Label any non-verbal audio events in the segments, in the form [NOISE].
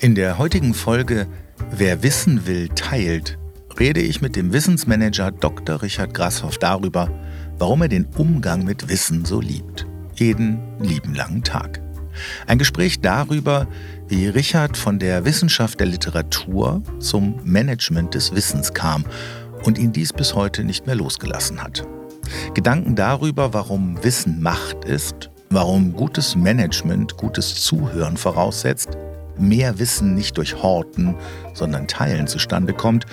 In der heutigen Folge Wer wissen will, teilt, rede ich mit dem Wissensmanager Dr. Richard Grashoff darüber, warum er den Umgang mit Wissen so liebt. Jeden lieben langen Tag. Ein Gespräch darüber, wie Richard von der Wissenschaft der Literatur zum Management des Wissens kam und ihn dies bis heute nicht mehr losgelassen hat. Gedanken darüber, warum Wissen Macht ist, warum gutes Management gutes Zuhören voraussetzt, mehr Wissen nicht durch Horten, sondern Teilen zustande kommt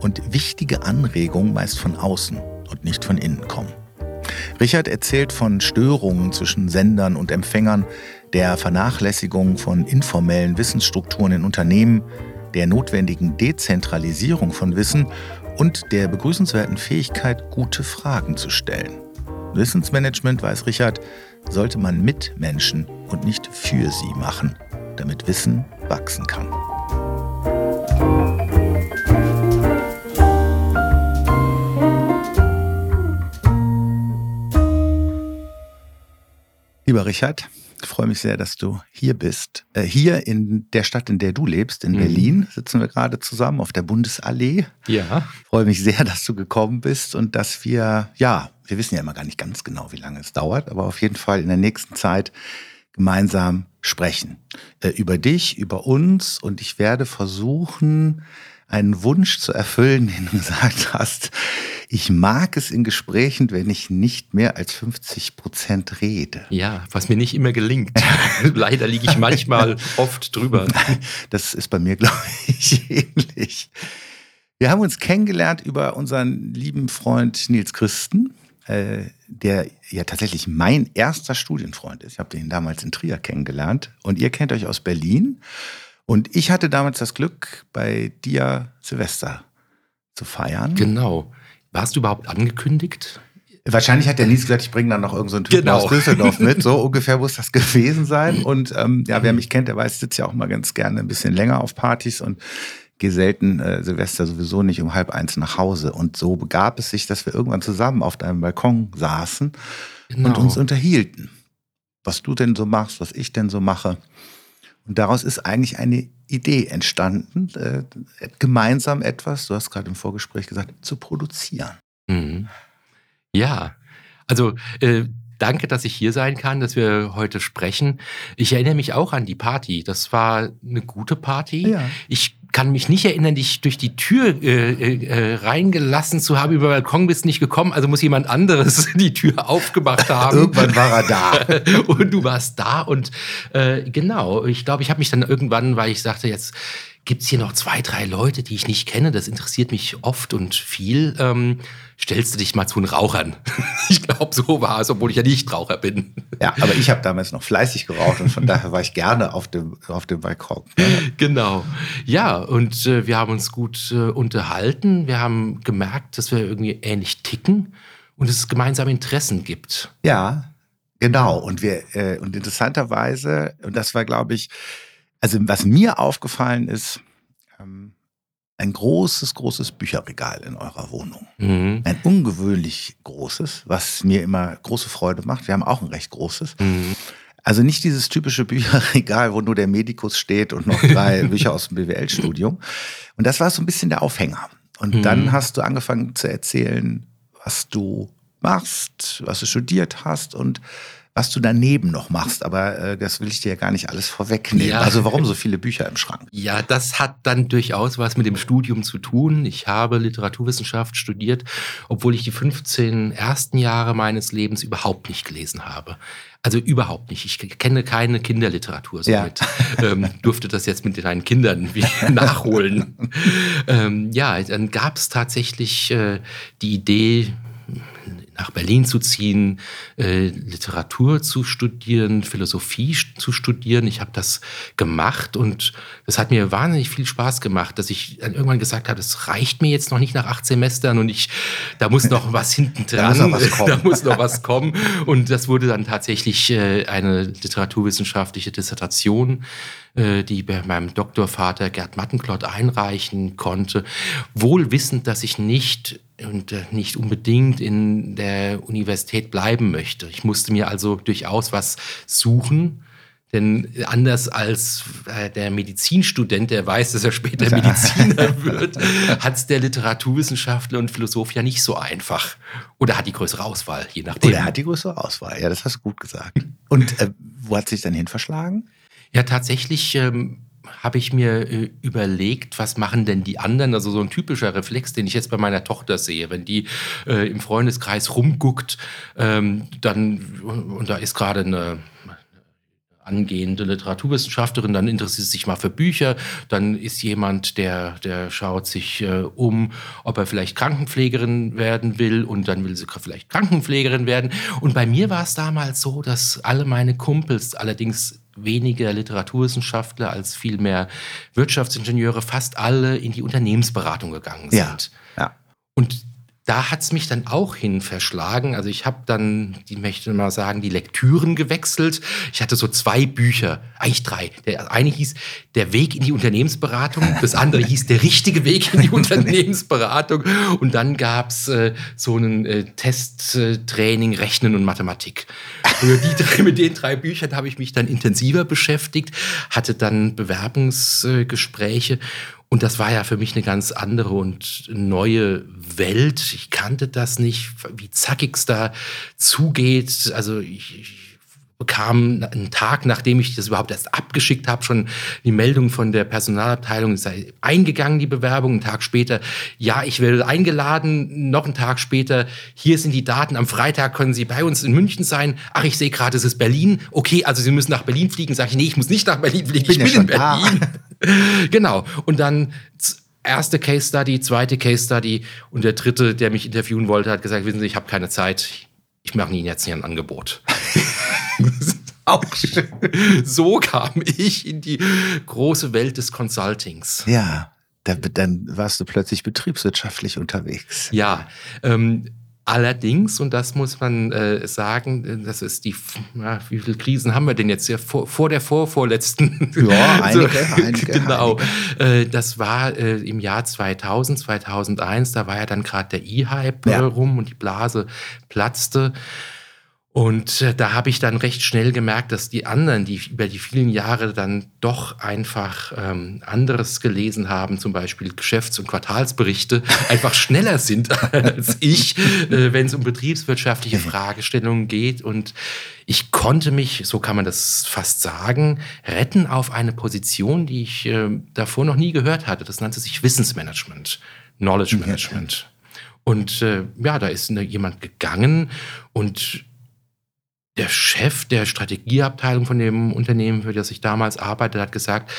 und wichtige Anregungen meist von außen und nicht von innen kommen. Richard erzählt von Störungen zwischen Sendern und Empfängern, der Vernachlässigung von informellen Wissensstrukturen in Unternehmen, der notwendigen Dezentralisierung von Wissen und der begrüßenswerten Fähigkeit, gute Fragen zu stellen. Wissensmanagement, weiß Richard, sollte man mit Menschen und nicht für sie machen damit Wissen wachsen kann. Lieber Richard, ich freue mich sehr, dass du hier bist. Äh, hier in der Stadt, in der du lebst, in mhm. Berlin, sitzen wir gerade zusammen auf der Bundesallee. Ja. Ich freue mich sehr, dass du gekommen bist und dass wir, ja, wir wissen ja immer gar nicht ganz genau, wie lange es dauert, aber auf jeden Fall in der nächsten Zeit gemeinsam sprechen. Äh, über dich, über uns und ich werde versuchen, einen Wunsch zu erfüllen, [LAUGHS] den du gesagt hast. Ich mag es in Gesprächen, wenn ich nicht mehr als 50 Prozent rede. Ja, was mir nicht immer gelingt. [LAUGHS] Leider liege ich manchmal oft drüber. [LAUGHS] Das ist bei mir, glaube ich, ähnlich. Wir haben uns kennengelernt über unseren lieben Freund Nils Christen. Äh, der ja tatsächlich mein erster Studienfreund ist. Ich habe den damals in Trier kennengelernt und ihr kennt euch aus Berlin. Und ich hatte damals das Glück, bei dir Silvester zu feiern. Genau. Warst du überhaupt angekündigt? Wahrscheinlich hat der Nils gesagt, ich bringe dann noch irgendeinen so Typen genau. aus Düsseldorf mit. [LAUGHS] So ungefähr muss das gewesen sein. Und ähm, ja, wer mich kennt, der weiß, ich sitze ja auch mal ganz gerne ein bisschen länger auf Partys und gehe selten äh, Silvester sowieso nicht um halb eins nach Hause. Und so begab es sich, dass wir irgendwann zusammen auf deinem Balkon saßen genau. und uns unterhielten. Was du denn so machst, was ich denn so mache. Und daraus ist eigentlich eine Idee entstanden, äh, gemeinsam etwas, du hast gerade im Vorgespräch gesagt, zu produzieren. Mhm. Ja, also äh, danke, dass ich hier sein kann, dass wir heute sprechen. Ich erinnere mich auch an die Party. Das war eine gute Party. Ja. Ich kann mich nicht erinnern, dich durch die Tür äh, äh, reingelassen zu haben. Über Balkon bist nicht gekommen, also muss jemand anderes [LAUGHS] die Tür aufgemacht [LAUGHS] haben. irgendwann war er da. [LAUGHS] und du warst da und äh, genau, ich glaube, ich habe mich dann irgendwann, weil ich sagte, jetzt gibt es hier noch zwei, drei Leute, die ich nicht kenne. Das interessiert mich oft und viel. Ähm, stellst du dich mal zu den Rauchern? [LAUGHS] ich glaube, so war es, obwohl ich ja nicht Raucher bin. Ja, aber ich habe damals noch fleißig geraucht und von [LAUGHS] daher war ich gerne auf dem, auf dem Balkon. Genau. Ja, und äh, wir haben uns gut äh, unterhalten. Wir haben gemerkt, dass wir irgendwie ähnlich ticken und es gemeinsame Interessen gibt. Ja, genau. Und wir, äh, und interessanterweise, und das war, glaube ich, also was mir aufgefallen ist, ähm, ein großes, großes Bücherregal in eurer Wohnung. Mhm. Ein ungewöhnlich großes, was mir immer große Freude macht. Wir haben auch ein recht großes. Mhm. Also nicht dieses typische [LAUGHS] Bücherregal, wo nur der Medikus steht und noch drei [LAUGHS] Bücher aus dem BWL-Studium. Und das war so ein bisschen der Aufhänger. Und mhm. dann hast du angefangen zu erzählen, was du machst, was du studiert hast und was du daneben noch machst, aber äh, das will ich dir ja gar nicht alles vorwegnehmen. Ja. Also warum so viele Bücher im Schrank? Ja, das hat dann durchaus was mit dem Studium zu tun. Ich habe Literaturwissenschaft studiert, obwohl ich die 15 ersten Jahre meines Lebens überhaupt nicht gelesen habe. Also überhaupt nicht. Ich kenne keine Kinderliteratur somit. Ja. Ähm, durfte das jetzt mit deinen Kindern [LAUGHS] nachholen. ähm, ja, dann gab es tatsächlich äh, die Idee, nach Berlin zu ziehen, äh, Literatur zu studieren, Philosophie zu studieren. Ich habe das gemacht und das hat mir wahnsinnig viel Spaß gemacht, dass ich dann irgendwann gesagt habe, das reicht mir jetzt noch nicht nach acht Semestern und ich, da muss noch [LAUGHS] was hinten dran, da muss noch was kommen. [LAUGHS] muss noch was kommen. Und das wurde dann tatsächlich äh, eine literaturwissenschaftliche Dissertation äh, die bei meinem Doktorvater Gerd Mattenklott einreichen konnte, wohl wissend, dass ich nicht und äh, nicht unbedingt in der Universität bleiben möchte. Ich musste mir also durchaus was suchen, Denn anders als äh, der Medizinstudent, der weiß, dass er später [LAUGHS] Mediziner wird, hat es der Literaturwissenschaftler und Philosoph ja nicht so einfach. Oder hat die größere Auswahl, je nachdem. Oder hat die größere Auswahl, ja, das hast du gut gesagt. Und äh, wo hat sich dann hin verschlagen? Ja, tatsächlich ähm, habe ich mir äh, überlegt, was machen denn die anderen? Also so ein typischer Reflex, den ich jetzt bei meiner Tochter sehe, wenn die äh, im Freundeskreis rumguckt, ähm, dann und da ist gerade eine angehende Literaturwissenschaftlerin, dann interessiert sie sich mal für Bücher, dann ist jemand, der, der schaut sich äh, um, ob er vielleicht Krankenpflegerin werden will und dann will sie vielleicht Krankenpflegerin werden. Und bei mir war es damals so, dass alle meine Kumpels, allerdings weniger Literaturwissenschaftler als vielmehr Wirtschaftsingenieure, fast alle in die Unternehmensberatung gegangen sind. Ja, ja. Und da hat es mich dann auch hin verschlagen. Also ich habe dann, die möchte mal sagen, die Lektüren gewechselt. Ich hatte so zwei Bücher, eigentlich drei. Der eine hieß Der Weg in die Unternehmensberatung, das andere hieß Der richtige Weg in die [LAUGHS] Unternehmensberatung. Und dann gab's äh, so einen äh, Testtraining Rechnen und Mathematik. Die drei, mit den drei Büchern habe ich mich dann intensiver beschäftigt, hatte dann Bewerbungsgespräche. Und das war ja für mich eine ganz andere und neue Welt. Ich kannte das nicht, wie zackig es da zugeht. Also ich, ich bekam einen Tag, nachdem ich das überhaupt erst abgeschickt habe, schon die Meldung von der Personalabteilung, es sei eingegangen, die Bewerbung. Einen Tag später, ja, ich werde eingeladen. Noch einen Tag später, hier sind die Daten. Am Freitag können Sie bei uns in München sein. Ach, ich sehe gerade, es ist Berlin. Okay, also Sie müssen nach Berlin fliegen. Sag ich, nee, ich muss nicht nach Berlin fliegen. Ich bin, ich bin in Berlin. [LAUGHS] [LAUGHS] genau. Und dann erste Case Study, zweite Case Study und der dritte, der mich interviewen wollte, hat gesagt, wissen Sie, ich habe keine Zeit. Ich mache Ihnen jetzt hier ein Angebot. [LAUGHS] Auch so kam ich in die große Welt des Consultings. Ja, dann warst du plötzlich betriebswirtschaftlich unterwegs. Ja, ähm, Allerdings, und das muss man äh, sagen, äh, das ist die, na, wie viele Krisen haben wir denn jetzt? Ja, vor, vor der vorvorletzten. Ja, [LAUGHS] einige, so, [LAUGHS] einige. Genau. Einige. Äh, das war äh, im Jahr 2000, 2001, da war ja dann gerade der E-Hype ja. rum und die Blase platzte. Und äh, da habe ich dann recht schnell gemerkt, dass die anderen, die über die vielen Jahre dann doch einfach ähm, anderes gelesen haben, zum Beispiel Geschäfts- und Quartalsberichte, [LAUGHS] einfach schneller sind als ich, äh, wenn es um betriebswirtschaftliche Fragestellungen geht. Und ich konnte mich, so kann man das fast sagen, retten auf eine Position, die ich äh, davor noch nie gehört hatte. Das nannte sich Wissensmanagement, Knowledge Management. Und äh, ja, da ist ne, jemand gegangen und der Chef der Strategieabteilung von dem Unternehmen, für das ich damals arbeitete, hat gesagt,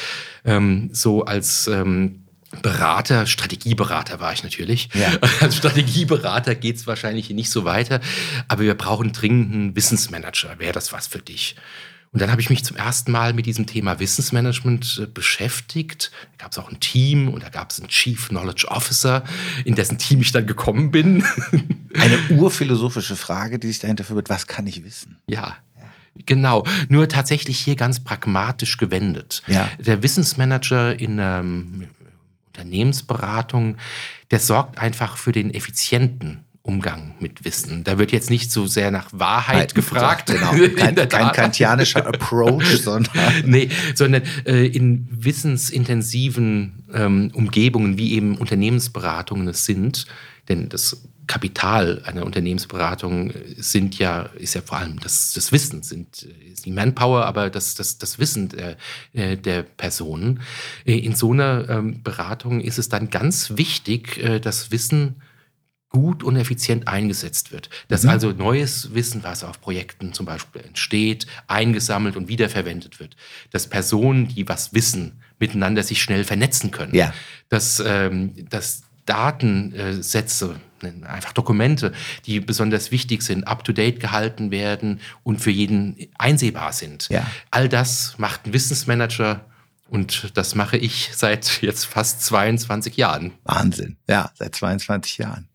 ähm, so als ähm, Berater, Strategieberater war ich natürlich. Ja. [LAUGHS] Als Strategieberater geht es wahrscheinlich nicht so weiter, aber wir brauchen dringend einen Wissensmanager. Wäre das was für dich? Und dann habe ich mich zum ersten Mal mit diesem Thema Wissensmanagement äh, beschäftigt. Da gab es auch ein Team und da gab es einen Chief Knowledge Officer, in dessen Team ich dann gekommen bin. [LAUGHS] Eine urphilosophische Frage, die sich dahinter verbirgt, was kann ich wissen? Ja, Genau, nur tatsächlich hier ganz pragmatisch gewendet. Ja. Der Wissensmanager in ähm, Unternehmensberatung, der sorgt einfach für den effizienten Umgang mit Wissen. Da wird jetzt nicht so sehr nach Wahrheit Nein, gefragt. Genau. [LAUGHS] Kein, kein kantianischer Approach, [LAUGHS] sondern. nee, sondern äh, in wissensintensiven ähm, Umgebungen, wie eben Unternehmensberatungen es sind, denn das Kapital einer Unternehmensberatung sind ja, ist ja vor allem das, das Wissen, sind, ist die Manpower, aber das, das, das Wissen der, äh, der Personen. Äh, in so einer ähm, Beratung ist es dann ganz wichtig, äh, das Wissen gut und effizient eingesetzt wird. Dass mhm. also neues Wissen, was auf Projekten zum Beispiel entsteht, eingesammelt und wiederverwendet wird. Dass Personen, die was wissen, miteinander sich schnell vernetzen können. Ja. Dass, ähm, dass Datensätze, einfach Dokumente, die besonders wichtig sind, up-to-date gehalten werden und für jeden einsehbar sind. Ja. All das macht ein Wissensmanager und das mache ich seit jetzt fast 22 Jahren. Wahnsinn, ja, seit 22 Jahren.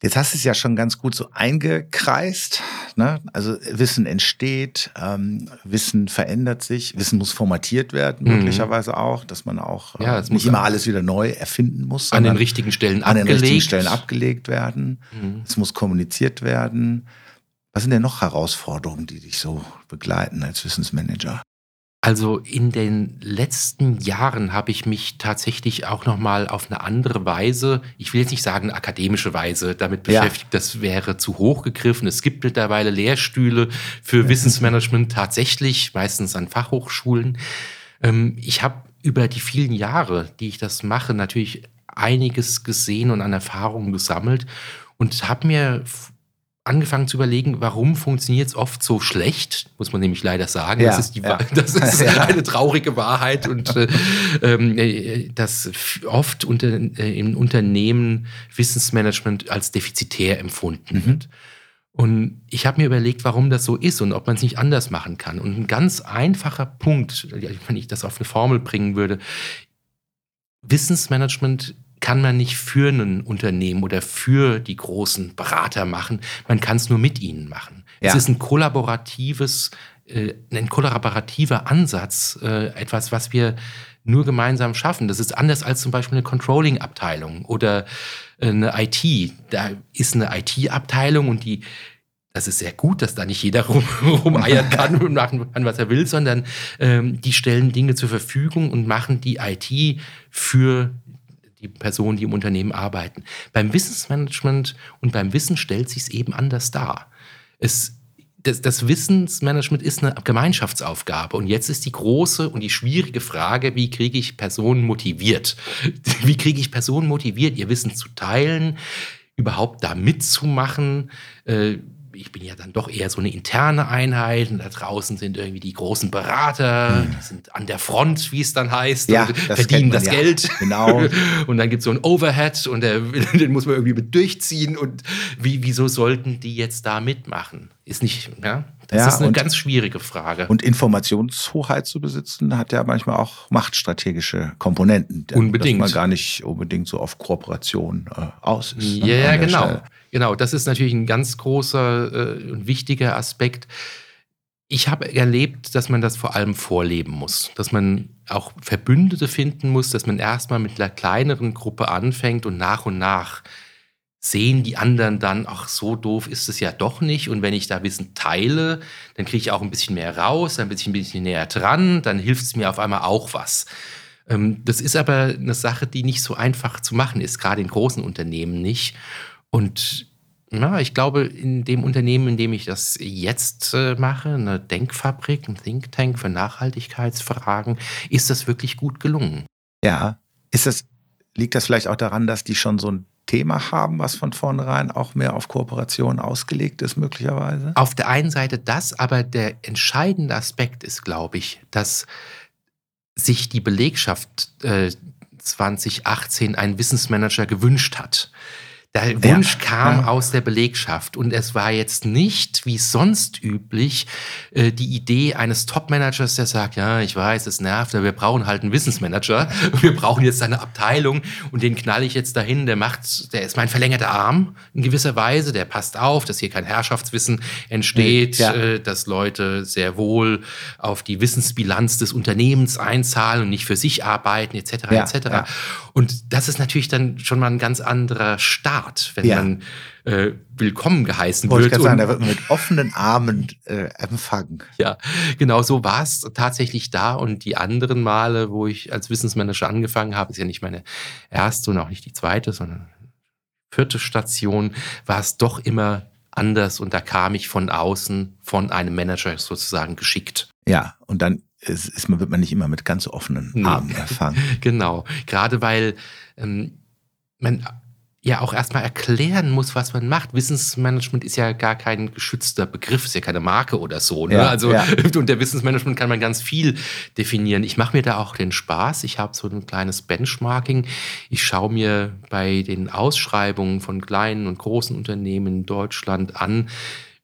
Jetzt hast du es ja schon ganz gut so eingekreist. Ne? Also Wissen entsteht, ähm, Wissen verändert sich, Wissen muss formatiert werden, mhm. möglicherweise auch, dass man auch ja, äh, nicht immer alles wieder neu erfinden muss. An den richtigen Stellen an abgelegt. An den richtigen Stellen abgelegt werden. Mhm. Es muss kommuniziert werden. Was sind denn noch Herausforderungen, die dich so begleiten als Wissensmanager? Also in den letzten Jahren habe ich mich tatsächlich auch noch mal auf eine andere Weise, ich will jetzt nicht sagen akademische Weise, damit Ja. beschäftigt. Das wäre zu hoch gegriffen. Es gibt mittlerweile Lehrstühle für Wissensmanagement tatsächlich, meistens an Fachhochschulen. Ähm, ich habe über die vielen Jahre, die ich das mache, natürlich einiges gesehen und an Erfahrungen gesammelt und habe mir angefangen zu überlegen, warum funktioniert es oft so schlecht, muss man nämlich leider sagen. Ja, das ist, die, ja. [LAUGHS] Das ist [LAUGHS] Ja. eine traurige Wahrheit und äh, ähm, äh, dass oft unter, äh, in Unternehmen Wissensmanagement als defizitär empfunden Mhm. wird. Und ich habe mir überlegt, warum das so ist und ob man es nicht anders machen kann. Und ein ganz einfacher Punkt, wenn ich das auf eine Formel bringen würde, Wissensmanagement kann man nicht für ein Unternehmen oder für die großen Berater machen. Man kann es nur mit ihnen machen. Ja. Es ist ein kollaboratives, äh, ein kollaborativer Ansatz, äh, etwas, was wir nur gemeinsam schaffen. Das ist anders als zum Beispiel eine Controlling-Abteilung oder äh, eine IT. Da ist eine IT-Abteilung und die das ist sehr gut, dass da nicht jeder [LAUGHS] rum, rumeiern kann und machen kann, was er will, sondern ähm, die stellen Dinge zur Verfügung und machen die IT für die Personen, die im Unternehmen arbeiten. Beim Wissensmanagement und beim Wissen stellt sich es eben anders dar. Es, das, das Wissensmanagement ist eine Gemeinschaftsaufgabe. Und jetzt ist die große und die schwierige Frage, wie kriege ich Personen motiviert? [LAUGHS] Wie kriege ich Personen motiviert, ihr Wissen zu teilen, überhaupt da mitzumachen? Äh, ich bin ja dann doch eher so eine interne Einheit und da draußen sind irgendwie die großen Berater, die sind an der Front, wie es dann heißt. Ja, das verdienen das ja. Geld. Genau. [LAUGHS] Und dann gibt es so ein Overhead und der, [LAUGHS] den muss man irgendwie mit durchziehen. Und wie, wieso sollten die jetzt da mitmachen? Ist nicht, ja? Das Ja, ist eine und- ganz schwierige Frage. Und Informationshoheit zu besitzen, hat ja manchmal auch machtstrategische Komponenten. Unbedingt. Dass man gar nicht unbedingt so auf Kooperation äh, aus ist. Ja, ne, ja, genau. Stelle. Genau, das ist natürlich ein ganz großer äh, und wichtiger Aspekt. Ich habe erlebt, dass man das vor allem vorleben muss, dass man auch Verbündete finden muss, dass man erstmal mit einer kleineren Gruppe anfängt und nach und nach sehen die anderen dann, ach, so doof ist es ja doch nicht. Und wenn ich da Wissen teile, dann kriege ich auch ein bisschen mehr raus, dann bin ich ein bisschen näher dran, dann hilft es mir auf einmal auch was. Ähm, Das ist aber eine Sache, die nicht so einfach zu machen ist, gerade in großen Unternehmen nicht. Und ja, ich glaube, in dem Unternehmen, in dem ich das jetzt äh, mache, eine Denkfabrik, ein Think Tank für Nachhaltigkeitsfragen, ist das wirklich gut gelungen. Ja. Ist das, liegt das vielleicht auch daran, dass die schon so ein Thema haben, was von vornherein auch mehr auf Kooperation ausgelegt ist, möglicherweise? Auf der einen Seite das, aber der entscheidende Aspekt ist, glaube ich, dass sich die Belegschaft äh, 2018 einen Wissensmanager gewünscht hat. Der Wunsch kam ja. aus der Belegschaft und es war jetzt nicht, wie sonst üblich, äh, die Idee eines Top-Managers, der sagt, ja, ich weiß, es nervt, aber wir brauchen halt einen Wissensmanager. [LAUGHS] Wir brauchen jetzt eine Abteilung und den knall ich jetzt dahin, der macht, der ist mein verlängerter Arm in gewisser Weise, der passt auf, dass hier kein Herrschaftswissen entsteht, Ja. äh, dass Leute sehr wohl auf die Wissensbilanz des Unternehmens einzahlen und nicht für sich arbeiten, etc. Ja, etc. ja. Und das ist natürlich dann schon mal ein ganz anderer Start, wenn Ja. man äh, willkommen geheißen Wollte ich wird. gerade sagen, da wird man mit offenen Armen äh, empfangen. ja, genau so war es tatsächlich da. Und die anderen Male, wo ich als Wissensmanager angefangen habe, ist ja nicht meine erste und auch nicht die zweite, sondern vierte Station, war es doch immer anders. Und da kam ich von außen, von einem Manager sozusagen geschickt. Ja, und dann ist, ist man, wird man nicht immer mit ganz offenen Nee. Armen empfangen. [LAUGHS] Genau, gerade weil ähm, man ja auch erstmal erklären muss, was man macht. Wissensmanagement ist ja gar kein geschützter Begriff, ist ja keine Marke oder so. Ne? Ja, also ja. [LAUGHS] unter Wissensmanagement kann man ganz viel definieren. Ich mache mir da auch den Spaß. Ich habe so ein kleines Benchmarking. Ich schaue mir bei den Ausschreibungen von kleinen und großen Unternehmen in Deutschland an,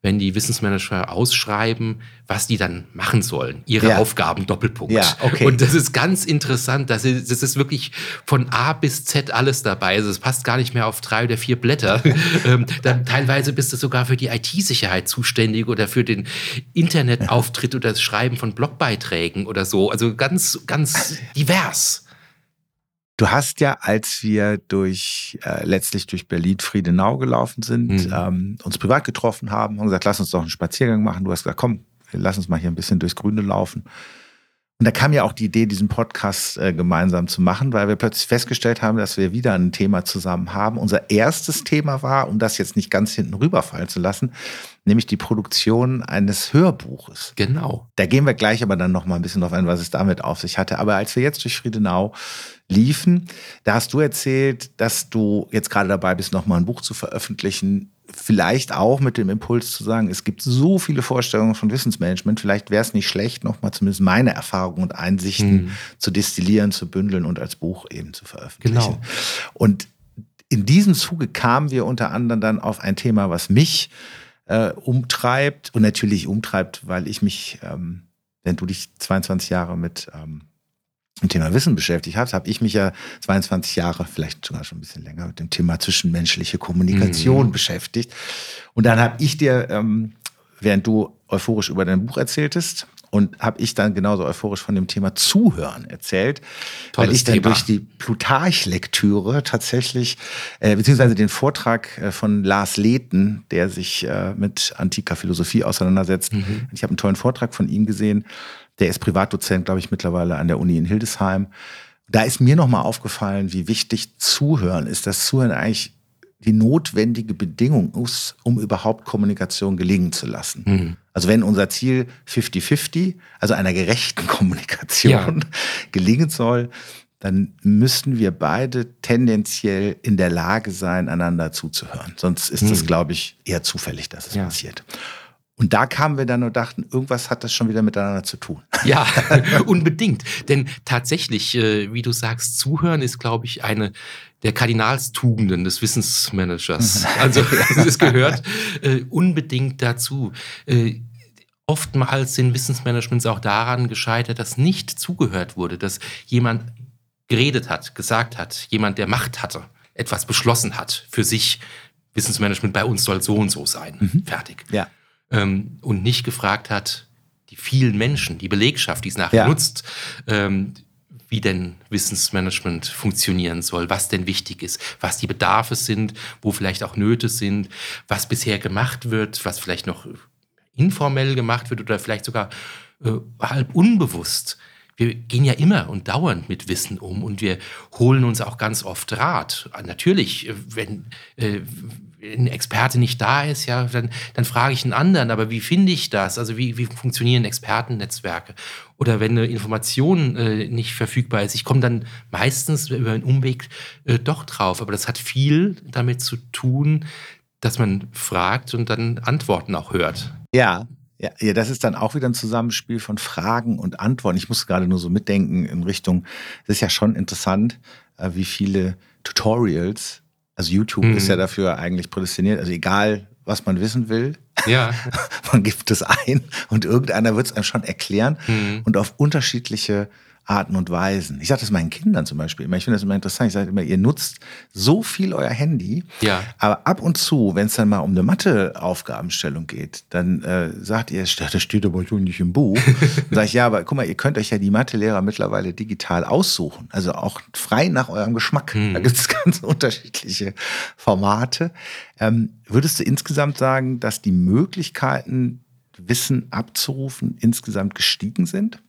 wenn die Wissensmanager ausschreiben, was die dann machen sollen. Ihre Ja. Aufgaben Doppelpunkt. Ja, okay. Und das ist ganz interessant. Das ist, das ist wirklich von A bis Z alles dabei. Also es passt gar nicht mehr auf drei oder vier Blätter. [LAUGHS] ähm, dann teilweise bist du sogar für die IT-Sicherheit zuständig oder für den Internetauftritt oder das Schreiben von Blogbeiträgen oder so. Also ganz, ganz divers. Du hast ja, als wir durch äh, letztlich durch Berlin-Friedenau gelaufen sind, mhm. ähm, uns privat getroffen haben und gesagt, lass uns doch einen Spaziergang machen. Du hast gesagt, komm, lass uns mal hier ein bisschen durchs Grüne laufen. Und da kam ja auch die Idee, diesen Podcast äh, gemeinsam zu machen, weil wir plötzlich festgestellt haben, dass wir wieder ein Thema zusammen haben. Unser erstes Thema war, um das jetzt nicht ganz hinten rüberfallen zu lassen, nämlich die Produktion eines Hörbuches. Genau. Da gehen wir gleich aber dann noch mal ein bisschen drauf ein, was es damit auf sich hatte. Aber als wir jetzt durch Friedenau liefen, da hast du erzählt, dass du jetzt gerade dabei bist, noch mal ein Buch zu veröffentlichen vielleicht auch mit dem Impuls zu sagen, es gibt so viele Vorstellungen von Wissensmanagement, vielleicht wäre es nicht schlecht, nochmal zumindest meine Erfahrungen und Einsichten mhm. zu destillieren, zu bündeln und als Buch eben zu veröffentlichen. Genau. Und in diesem Zuge kamen wir unter anderem dann auf ein Thema, was mich äh, umtreibt und natürlich umtreibt, weil ich mich, ähm, wenn du dich 22 Jahre mit ähm, dem Thema Wissen beschäftigt hast, habe ich mich ja 22 Jahre, vielleicht sogar schon ein bisschen länger, mit dem Thema zwischenmenschliche Kommunikation mhm. beschäftigt. Und dann habe ich dir, ähm, während du euphorisch über dein Buch erzähltest, und habe ich dann genauso euphorisch von dem Thema Zuhören erzählt, Tolles weil ich dann Thema. durch die Plutarch-Lektüre tatsächlich, äh, beziehungsweise den Vortrag äh, von Lars Lehten, der sich äh, mit antiker Philosophie auseinandersetzt. Mhm. Ich habe einen tollen Vortrag von ihm gesehen, der ist Privatdozent, glaube ich, mittlerweile an der Uni in Hildesheim. Da ist mir nochmal aufgefallen, wie wichtig Zuhören ist. Das Zuhören eigentlich die notwendige Bedingung ist, um überhaupt Kommunikation gelingen zu lassen. Mhm. Also wenn unser Ziel 50-50, also einer gerechten [LAUGHS] Kommunikation ja. gelingen soll, dann müssten wir beide tendenziell in der Lage sein, einander zuzuhören. Sonst ist es, mhm. glaube ich, eher zufällig, dass es ja. passiert. Und da kamen wir dann und dachten, irgendwas hat das schon wieder miteinander zu tun. [LAUGHS] Ja, unbedingt. Denn tatsächlich, äh, wie du sagst, zuhören ist, glaube ich, eine der Kardinalstugenden des Wissensmanagers. [LAUGHS] Also es gehört äh, unbedingt dazu. Äh, oftmals sind Wissensmanagements auch daran gescheitert, dass nicht zugehört wurde, dass jemand geredet hat, gesagt hat, jemand, der Macht hatte, etwas beschlossen hat für sich. Wissensmanagement bei uns soll so und so sein. Mhm. Fertig. Ja ähm, und nicht gefragt hat, die vielen Menschen, die Belegschaft, die es nachher ja. nutzt, ähm, wie denn Wissensmanagement funktionieren soll, was denn wichtig ist, was die Bedarfe sind, wo vielleicht auch Nöte sind, was bisher gemacht wird, was vielleicht noch informell gemacht wird oder vielleicht sogar äh, halb unbewusst. Wir gehen ja immer und dauernd mit Wissen um und wir holen uns auch ganz oft Rat. Natürlich, äh, wenn, äh, ein Experte nicht da ist, ja, dann, dann frage ich einen anderen, aber wie finde ich das? Also wie, wie funktionieren Expertennetzwerke? Oder wenn eine Information äh, nicht verfügbar ist, ich komme dann meistens über einen Umweg äh, doch drauf. Aber das hat viel damit zu tun, dass man fragt und dann Antworten auch hört. Ja, ja, ja, das ist dann auch wieder ein Zusammenspiel von Fragen und Antworten. Ich muss gerade nur so mitdenken in Richtung, es ist ja schon interessant, äh, wie viele Tutorials also YouTube mhm. ist ja dafür eigentlich prädestiniert. Also egal, was man wissen will, ja. [LAUGHS] man gibt es ein und irgendeiner wird es einem schon erklären mhm. und auf unterschiedliche Arten und Weisen. Ich sage das meinen Kindern zum Beispiel immer. Ich finde das immer interessant. Ich sage immer, ihr nutzt so viel euer Handy, ja. aber ab und zu, wenn es dann mal um eine Matheaufgabenstellung geht, dann äh, sagt ihr, das steht aber schon nicht im Buch. [LAUGHS] dann sage ich, ja, aber guck mal, ihr könnt euch ja die Mathelehrer mittlerweile digital aussuchen. Also auch frei nach eurem Geschmack. Mhm. Da gibt es [LAUGHS] ganz unterschiedliche Formate. Ähm, würdest du insgesamt sagen, dass die Möglichkeiten, Wissen abzurufen, insgesamt gestiegen sind?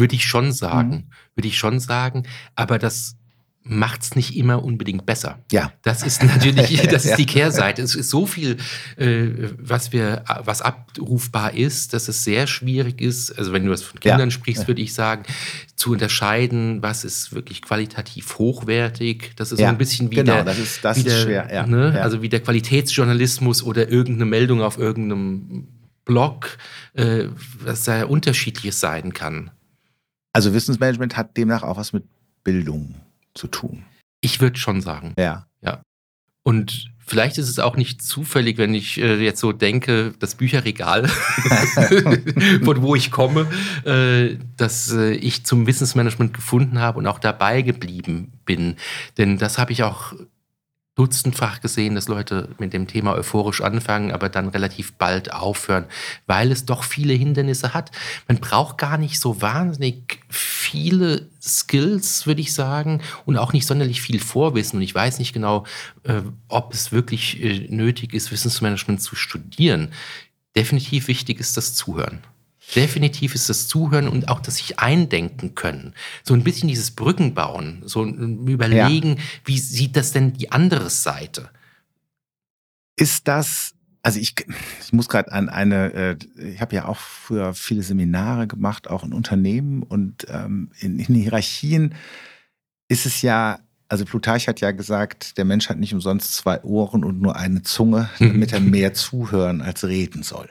Würde ich schon sagen. Mhm. Würde ich schon sagen. Aber das macht es nicht immer unbedingt besser. Ja. Das ist natürlich, [LAUGHS] das ist die Kehrseite. Es ist so viel, äh, was wir, was abrufbar ist, dass es sehr schwierig ist. Also wenn du das von Kindern ja. sprichst, würde ich sagen, zu unterscheiden, was ist wirklich qualitativ hochwertig. Das ist ja. so ein bisschen wie genau, der, das ist, das der, ist schwer. Ja. Ne? Also wie der Qualitätsjournalismus oder irgendeine Meldung auf irgendeinem Blog, äh, was da unterschiedliches sein kann. Also Wissensmanagement hat demnach auch was mit Bildung zu tun. Ich würde schon sagen. Ja. Ja. Und vielleicht ist es auch nicht zufällig, wenn ich äh, jetzt so denke, das Bücherregal, [LAUGHS] [LAUGHS] von wo ich komme, äh, dass äh, ich zum Wissensmanagement gefunden habe und auch dabei geblieben bin. Denn das habe ich auch dutzendfach gesehen, dass Leute mit dem Thema euphorisch anfangen, aber dann relativ bald aufhören, weil es doch viele Hindernisse hat. Man braucht gar nicht so wahnsinnig viele Skills, würde ich sagen, und auch nicht sonderlich viel Vorwissen. Und ich weiß nicht genau, äh, ob es wirklich äh, nötig ist, Wissensmanagement zu studieren. Definitiv wichtig ist das Zuhören. Definitiv ist das Zuhören und auch das sich eindenken können. So ein bisschen dieses Brückenbauen, so ein Überlegen, ja. wie sieht das denn die andere Seite? Ist das, also ich, ich muss gerade an eine, äh, ich habe ja auch früher viele Seminare gemacht, auch in Unternehmen und ähm, in, in Hierarchien ist es ja also Plutarch hat ja gesagt, der Mensch hat nicht umsonst zwei Ohren und nur eine Zunge, damit er [LAUGHS] mehr zuhören als reden soll.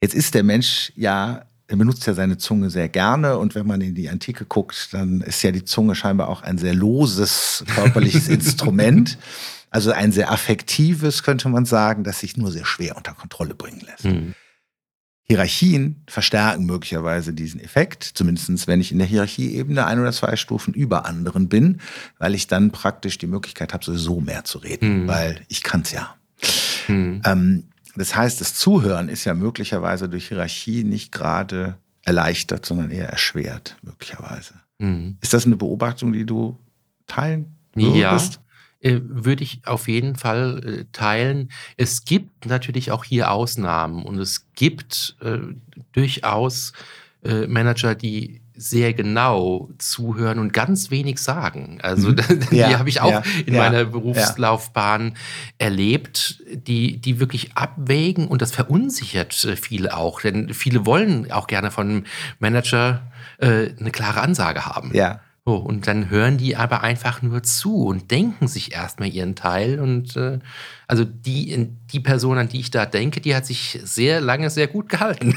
Jetzt ist der Mensch ja, er benutzt ja seine Zunge sehr gerne und wenn man in die Antike guckt, dann ist ja die Zunge scheinbar auch ein sehr loses körperliches [LAUGHS] Instrument. Also ein sehr affektives, könnte man sagen, das sich nur sehr schwer unter Kontrolle bringen lässt. Mhm. Hierarchien verstärken möglicherweise diesen Effekt, zumindest wenn ich in der Hierarchieebene ein oder zwei Stufen über anderen bin, weil ich dann praktisch die Möglichkeit habe, sowieso mehr zu reden, mhm. weil ich kann es ja. Mhm. Ähm, das heißt, das Zuhören ist ja möglicherweise durch Hierarchie nicht gerade erleichtert, sondern eher erschwert, möglicherweise. Mhm. Ist das eine Beobachtung, die du teilen würdest? Ja, äh, würde ich auf jeden Fall äh, teilen. Es gibt natürlich auch hier Ausnahmen und es gibt äh, durchaus äh, Manager, die sehr genau zuhören und ganz wenig sagen. Also mhm. [LAUGHS] die ja, habe ich auch ja, in ja, meiner Berufslaufbahn erlebt, die, die wirklich abwägen und das verunsichert viele auch, denn viele wollen auch gerne von Manager äh, eine klare Ansage haben. Ja. So, und dann hören die aber einfach nur zu und denken sich erstmal ihren Teil. Und äh, also die, die Person, an die ich da denke, die hat sich sehr lange sehr gut gehalten.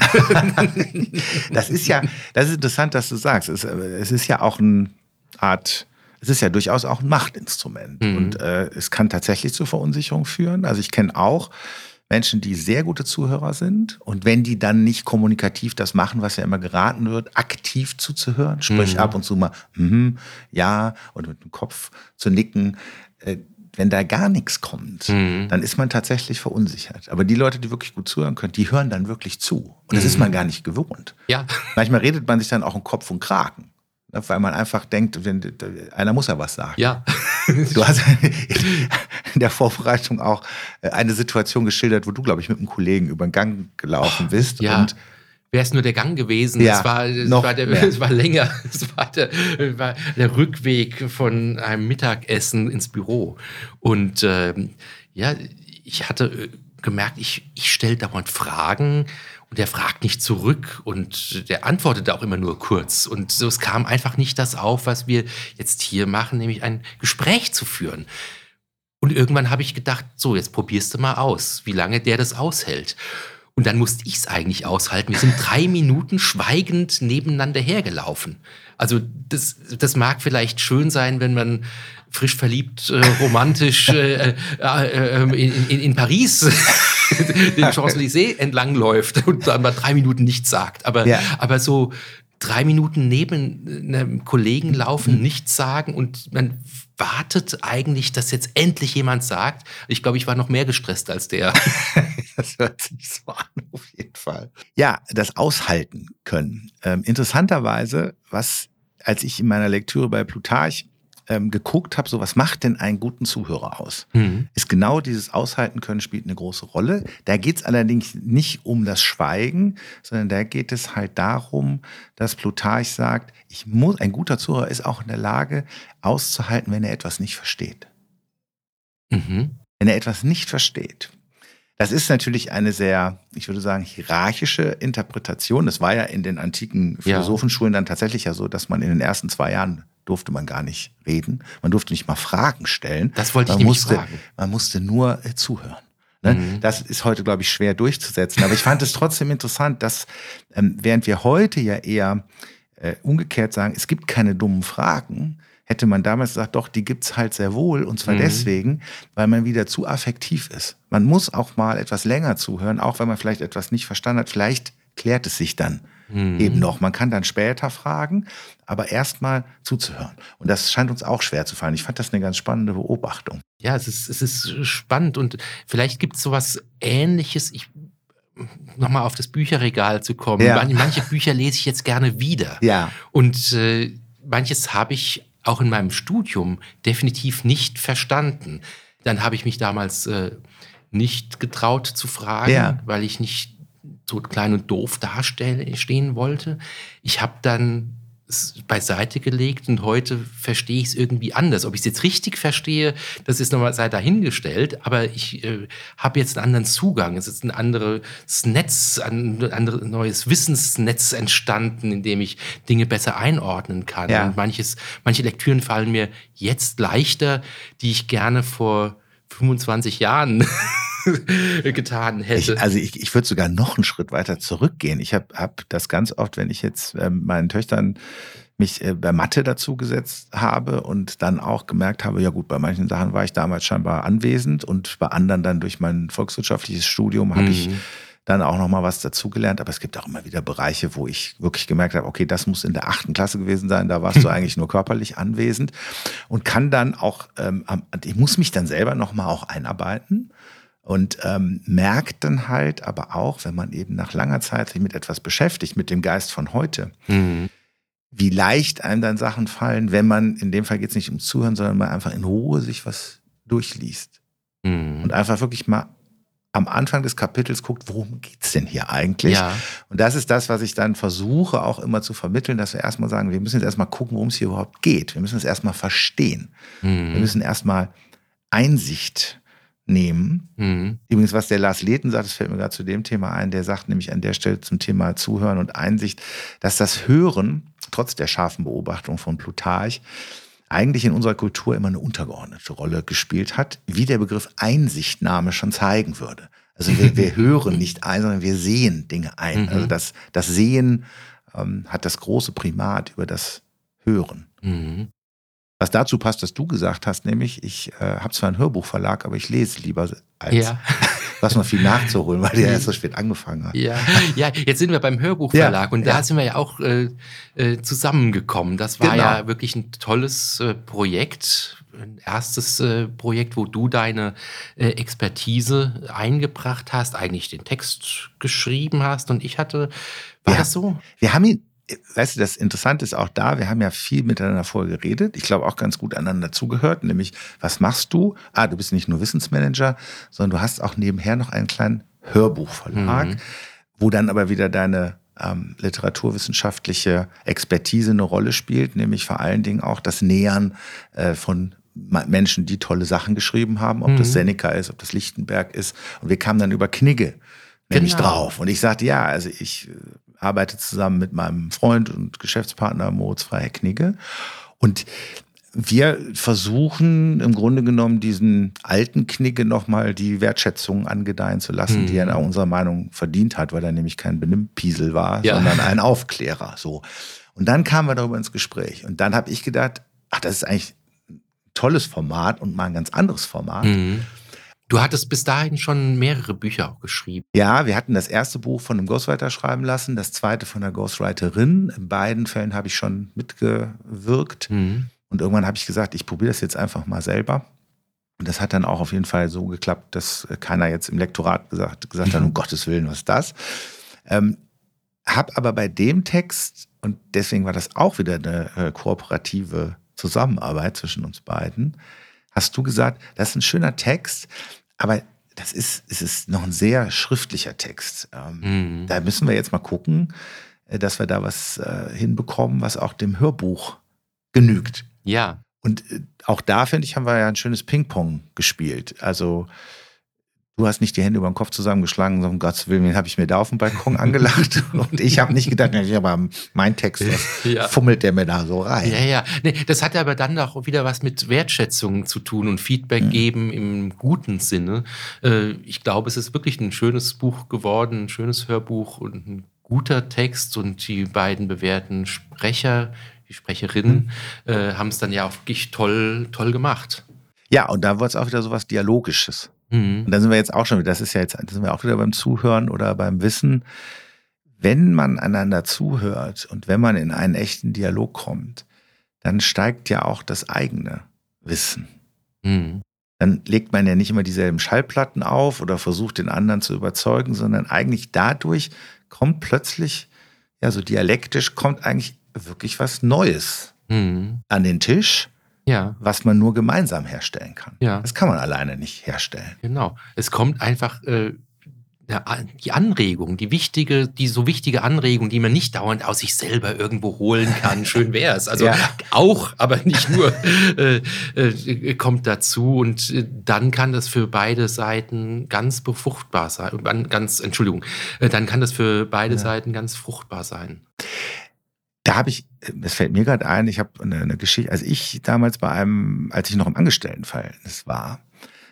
[LAUGHS] das ist ja, das ist interessant, dass du sagst. Es, es ist ja auch eine Art, es ist ja durchaus auch ein Machtinstrument. Mhm. Und äh, es kann tatsächlich zu Verunsicherung führen. Also ich kenne auch Menschen, die sehr gute Zuhörer sind. Und wenn die dann nicht kommunikativ das machen, was ja immer geraten wird, aktiv zuzuhören, sprich mhm. ab und zu mal, mm, ja, und mit dem Kopf zu nicken, äh, wenn da gar nichts kommt, mhm. dann ist man tatsächlich verunsichert. Aber die Leute, die wirklich gut zuhören können, die hören dann wirklich zu. Und das mhm. ist man gar nicht gewohnt. Ja. Manchmal redet man sich dann auch im Kopf und Kraken. Weil man einfach denkt, wenn, einer muss ja was sagen. Ja. [LAUGHS] Du hast in der Vorbereitung auch äh, eine Situation geschildert, wo du, glaube ich, mit einem Kollegen über den Gang gelaufen oh, bist. Ja. Und wäre es nur der Gang gewesen. Ja, es, war, es, [LAUGHS] war der, es war länger. Es war der, war der, Rückweg von einem Mittagessen ins Büro. Und ähm, ja, ich hatte äh, gemerkt, ich, ich stelle dauernd Fragen und der fragt nicht zurück und der antwortet auch immer nur kurz. Und so, es kam einfach nicht das auf, was wir jetzt hier machen, nämlich ein Gespräch zu führen. Und irgendwann habe ich gedacht, so, jetzt probierst du mal aus, wie lange der das aushält. Und dann musste ich es eigentlich aushalten. Wir sind drei Minuten schweigend nebeneinander hergelaufen. Also das, das mag vielleicht schön sein, wenn man frisch verliebt, äh, romantisch äh, äh, äh in, in, in, Paris [LAUGHS] den Champs-Élysées entlang läuft und dann mal drei Minuten nichts sagt. Aber, ja. aber so drei Minuten neben einem Kollegen laufen, mhm. nichts sagen und man wartet eigentlich, dass jetzt endlich jemand sagt. Ich glaube, ich war noch mehr gestresst als der. [LAUGHS] das hört sich so an, auf jeden Fall. Ja, das Aushalten können. Ähm, interessanterweise, was, als ich in meiner Lektüre bei Plutarch ähm, geguckt habe, so was macht denn einen guten Zuhörer aus? Mhm. Ist genau dieses Aushalten können spielt eine große Rolle. Da geht es allerdings nicht um das Schweigen, sondern da geht es halt darum, dass Plutarch sagt, ich muss, ein guter Zuhörer ist auch in der Lage auszuhalten, wenn er etwas nicht versteht. Mhm. Wenn er etwas nicht versteht. Das ist natürlich eine sehr, ich würde sagen, hierarchische Interpretation. Das war ja in den antiken Philosophenschulen dann tatsächlich ja so, dass man in den ersten zwei Jahren durfte man gar nicht reden. Man durfte nicht mal Fragen stellen. Das wollte ich man musste, fragen. Man musste nur äh, zuhören. Ne? Mhm. Das ist heute, glaube ich, schwer durchzusetzen. Aber ich fand es trotzdem interessant, dass ähm, während wir heute ja eher äh, umgekehrt sagen, es gibt keine dummen Fragen, hätte man damals gesagt, doch, die gibt es halt sehr wohl. Und zwar mhm. deswegen, weil man wieder zu affektiv ist. Man muss auch mal etwas länger zuhören, auch wenn man vielleicht etwas nicht verstanden hat. Vielleicht klärt es sich dann. mhm. eben noch. Man kann dann später fragen, aber erstmal zuzuhören. Und das scheint uns auch schwer zu fallen. Ich fand das eine ganz spannende Beobachtung. Ja, es ist, es ist spannend und vielleicht gibt es sowas Ähnliches. Ich nochmal auf das Bücherregal zu kommen. Ja. Manche Bücher lese ich jetzt gerne wieder. Ja. Und äh, manches habe ich auch in meinem Studium definitiv nicht verstanden. Dann habe ich mich damals äh, nicht getraut zu fragen, ja. weil ich nicht so klein und doof dastehen wollte. Ich habe dann beiseite gelegt und heute verstehe ich es irgendwie anders. Ob ich es jetzt richtig verstehe, das ist nochmal sei dahingestellt, aber ich äh, habe jetzt einen anderen Zugang. Es ist ein anderes Netz, ein anderes neues Wissensnetz entstanden, in dem ich Dinge besser einordnen kann. Ja. Und manches, manche Lektüren fallen mir jetzt leichter, die ich gerne vor 25 Jahren [LAUGHS] getan hätte. Ich, also ich, ich würde sogar noch einen Schritt weiter zurückgehen. Ich habe hab das ganz oft, wenn ich jetzt äh, meinen Töchtern mich äh, bei Mathe dazu gesetzt habe und dann auch gemerkt habe, ja gut, bei manchen Sachen war ich damals scheinbar anwesend und bei anderen dann durch mein volkswirtschaftliches Studium habe mhm. ich dann auch noch mal was dazugelernt. Aber es gibt auch immer wieder Bereiche, wo ich wirklich gemerkt habe, okay, das muss in der achten Klasse gewesen sein. Da warst du [LAUGHS] eigentlich nur körperlich anwesend und kann dann auch, ähm, ich muss mich dann selber noch mal auch einarbeiten und ähm, merkt dann halt aber auch, wenn man eben nach langer Zeit sich mit etwas beschäftigt, mit dem Geist von heute, mhm. wie leicht einem dann Sachen fallen, wenn man, in dem Fall geht es nicht ums Zuhören, sondern man einfach in Ruhe sich was durchliest. Mhm. Und einfach wirklich mal am Anfang des Kapitels guckt, worum geht es denn hier eigentlich? Ja. Und das ist das, was ich dann versuche auch immer zu vermitteln, dass wir erstmal sagen, wir müssen jetzt erstmal gucken, worum es hier überhaupt geht. Wir müssen es erstmal verstehen. Mhm. Wir müssen erstmal Einsicht nehmen. Mhm. Übrigens, was der Lars Lehten sagt, das fällt mir gerade zu dem Thema ein, der sagt nämlich an der Stelle zum Thema Zuhören und Einsicht, dass das Hören, trotz der scharfen Beobachtung von Plutarch, eigentlich in unserer Kultur immer eine untergeordnete Rolle gespielt hat, wie der Begriff Einsichtnahme schon zeigen würde. Also wir, wir [LAUGHS] hören nicht ein, sondern wir sehen Dinge ein. Mhm. Also das, das Sehen ähm, hat das große Primat über das Hören. Mhm. Was dazu passt, was du gesagt hast, nämlich, ich äh, habe zwar einen Hörbuchverlag, aber ich lese lieber als ja. [LAUGHS] was noch viel nachzuholen, weil der erst so spät angefangen hat. Ja, ja jetzt sind wir beim Hörbuchverlag ja, und da ja. sind wir ja auch äh, äh, zusammengekommen. Das war genau. ja wirklich ein tolles äh, Projekt, ein erstes äh, Projekt, wo du deine äh, Expertise eingebracht hast, eigentlich den Text geschrieben hast und ich hatte, war das so? Wir haben ihn weißt du, das Interessante ist auch da, wir haben ja viel miteinander vorher geredet. Ich glaube auch ganz gut aneinander zugehört, nämlich, was machst du? Ah, du bist nicht nur Wissensmanager, sondern du hast auch nebenher noch einen kleinen Hörbuchverlag, mhm. wo dann aber wieder deine ähm, literaturwissenschaftliche Expertise eine Rolle spielt, nämlich vor allen Dingen auch das Nähern äh, von Menschen, die tolle Sachen geschrieben haben, ob mhm. das Seneca ist, ob das Lichtenberg ist. Und wir kamen dann über Knigge nämlich genau. drauf. Und ich sagte, ja, also ich äh, arbeite zusammen mit meinem Freund und Geschäftspartner Moritz Freiherr-Knigge. Und wir versuchen im Grunde genommen diesen alten Knigge nochmal die Wertschätzung angedeihen zu lassen, mhm. die er nach unserer Meinung verdient hat, weil er nämlich kein Benimmpiesel war, ja. sondern [LAUGHS] ein Aufklärer. So. Und dann kamen wir darüber ins Gespräch. Und dann habe ich gedacht, ach, das ist eigentlich ein tolles Format und mal ein ganz anderes Format. Mhm. Du hattest bis dahin schon mehrere Bücher auch geschrieben. Ja, wir hatten das erste Buch von einem Ghostwriter schreiben lassen, das zweite von einer Ghostwriterin. In beiden Fällen habe ich schon mitgewirkt. Mhm. Und irgendwann habe ich gesagt, ich probiere das jetzt einfach mal selber. Und das hat dann auch auf jeden Fall so geklappt, dass keiner jetzt im Lektorat gesagt, gesagt hat, um Gottes Willen, was ist das? Ähm, hab aber bei dem Text, und deswegen war das auch wieder eine äh, kooperative Zusammenarbeit zwischen uns beiden, hast du gesagt, das ist ein schöner Text, aber das ist, es ist noch ein sehr schriftlicher Text. Ähm, mhm. Da müssen wir jetzt mal gucken, äh, dass wir da was äh, hinbekommen, was auch dem Hörbuch genügt. Ja. Und äh, auch da, finde ich, haben wir ja ein schönes Ping-Pong gespielt. Also Du hast nicht die Hände über den Kopf zusammengeschlagen, sondern um Gottes Willen, den habe ich mir da auf dem Balkon angelacht. [LAUGHS] Und ich habe nicht gedacht, ja, aber mein Text, [LAUGHS] ja. fummelt der mir da so rein. Ja, ja. Nee, das hat aber dann auch wieder was mit Wertschätzung zu tun und Feedback mhm. geben im guten Sinne. Äh, ich glaube, es ist wirklich ein schönes Buch geworden, ein schönes Hörbuch und ein guter Text. Und die beiden bewährten Sprecher, die Sprecherinnen, mhm. äh, haben es dann ja auch wirklich toll, toll gemacht. Ja, und da wird es auch wieder so was Dialogisches. Mhm. Und da sind wir jetzt auch schon, das ist ja jetzt, da sind wir auch wieder beim Zuhören oder beim Wissen. wenn man einander zuhört und wenn man in einen echten Dialog kommt, dann steigt ja auch das eigene Wissen. Mhm. Dann legt man ja nicht immer dieselben Schallplatten auf oder versucht den anderen zu überzeugen, sondern eigentlich dadurch kommt plötzlich, ja, so dialektisch kommt eigentlich wirklich was Neues mhm. an den Tisch. Ja. Was man nur gemeinsam herstellen kann. Ja. Das kann man alleine nicht herstellen. Genau. Es kommt einfach äh, die Anregung, die wichtige, die so wichtige Anregung, die man nicht dauernd aus sich selber irgendwo holen kann. [LAUGHS] Schön wäre es. Also ja. auch, aber nicht nur, [LAUGHS] äh, äh, kommt dazu. Und äh, dann kann das für beide Seiten ganz befruchtbar sein. Ganz, Entschuldigung, äh, dann kann das für beide ja. Seiten ganz fruchtbar sein. Habe ich, das fällt mir gerade ein, ich habe eine, eine Geschichte, als ich damals bei einem, als ich noch im Angestelltenverhältnis war,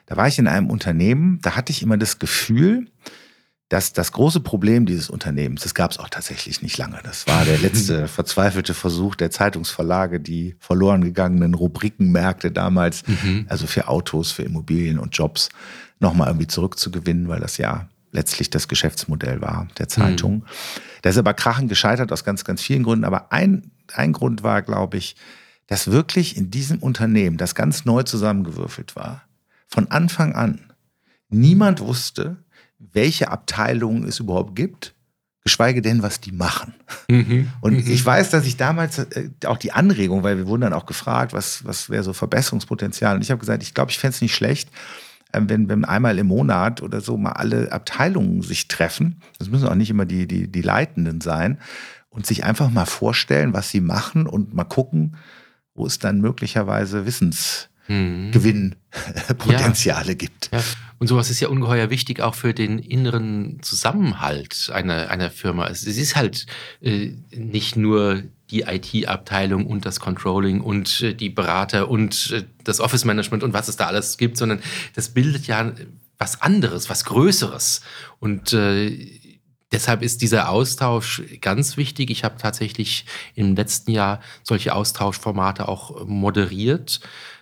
da war ich in einem Unternehmen, da hatte ich immer das Gefühl, dass das große Problem dieses Unternehmens, das gab es auch tatsächlich nicht lange. Das war der letzte [LAUGHS] verzweifelte Versuch der Zeitungsverlage, die verloren gegangenen Rubrikenmärkte damals, mhm. also für Autos, für Immobilien und Jobs, nochmal irgendwie zurückzugewinnen, weil das ja letztlich das Geschäftsmodell war der Zeitung. Mhm. Das ist aber krachen gescheitert aus ganz, ganz vielen Gründen. Aber ein, ein Grund war, glaube ich, dass wirklich in diesem Unternehmen, das ganz neu zusammengewürfelt war, von Anfang an niemand wusste, welche Abteilungen es überhaupt gibt, geschweige denn, was die machen. Mhm. Und mhm. ich weiß, dass ich damals äh, auch die Anregung, weil wir wurden dann auch gefragt, was, was wäre so Verbesserungspotenzial. Und ich habe gesagt, ich glaube, ich fände es nicht schlecht, wenn, wenn einmal im Monat oder so mal alle Abteilungen sich treffen. Das müssen auch nicht immer die, die, die Leitenden sein. Und sich einfach mal vorstellen, was sie machen und mal gucken, wo es dann möglicherweise Wissensgewinnpotenziale mhm. ja. gibt. Ja. Und sowas ist ja ungeheuer wichtig auch für den inneren Zusammenhalt einer, einer Firma. Es ist halt äh, nicht nur die IT-Abteilung und das Controlling und äh, die Berater und äh, das Office-Management und was es da alles gibt, sondern das bildet ja was anderes, was Größeres. Und äh, deshalb ist dieser Austausch ganz wichtig. Ich habe tatsächlich im letzten Jahr solche Austauschformate auch moderiert,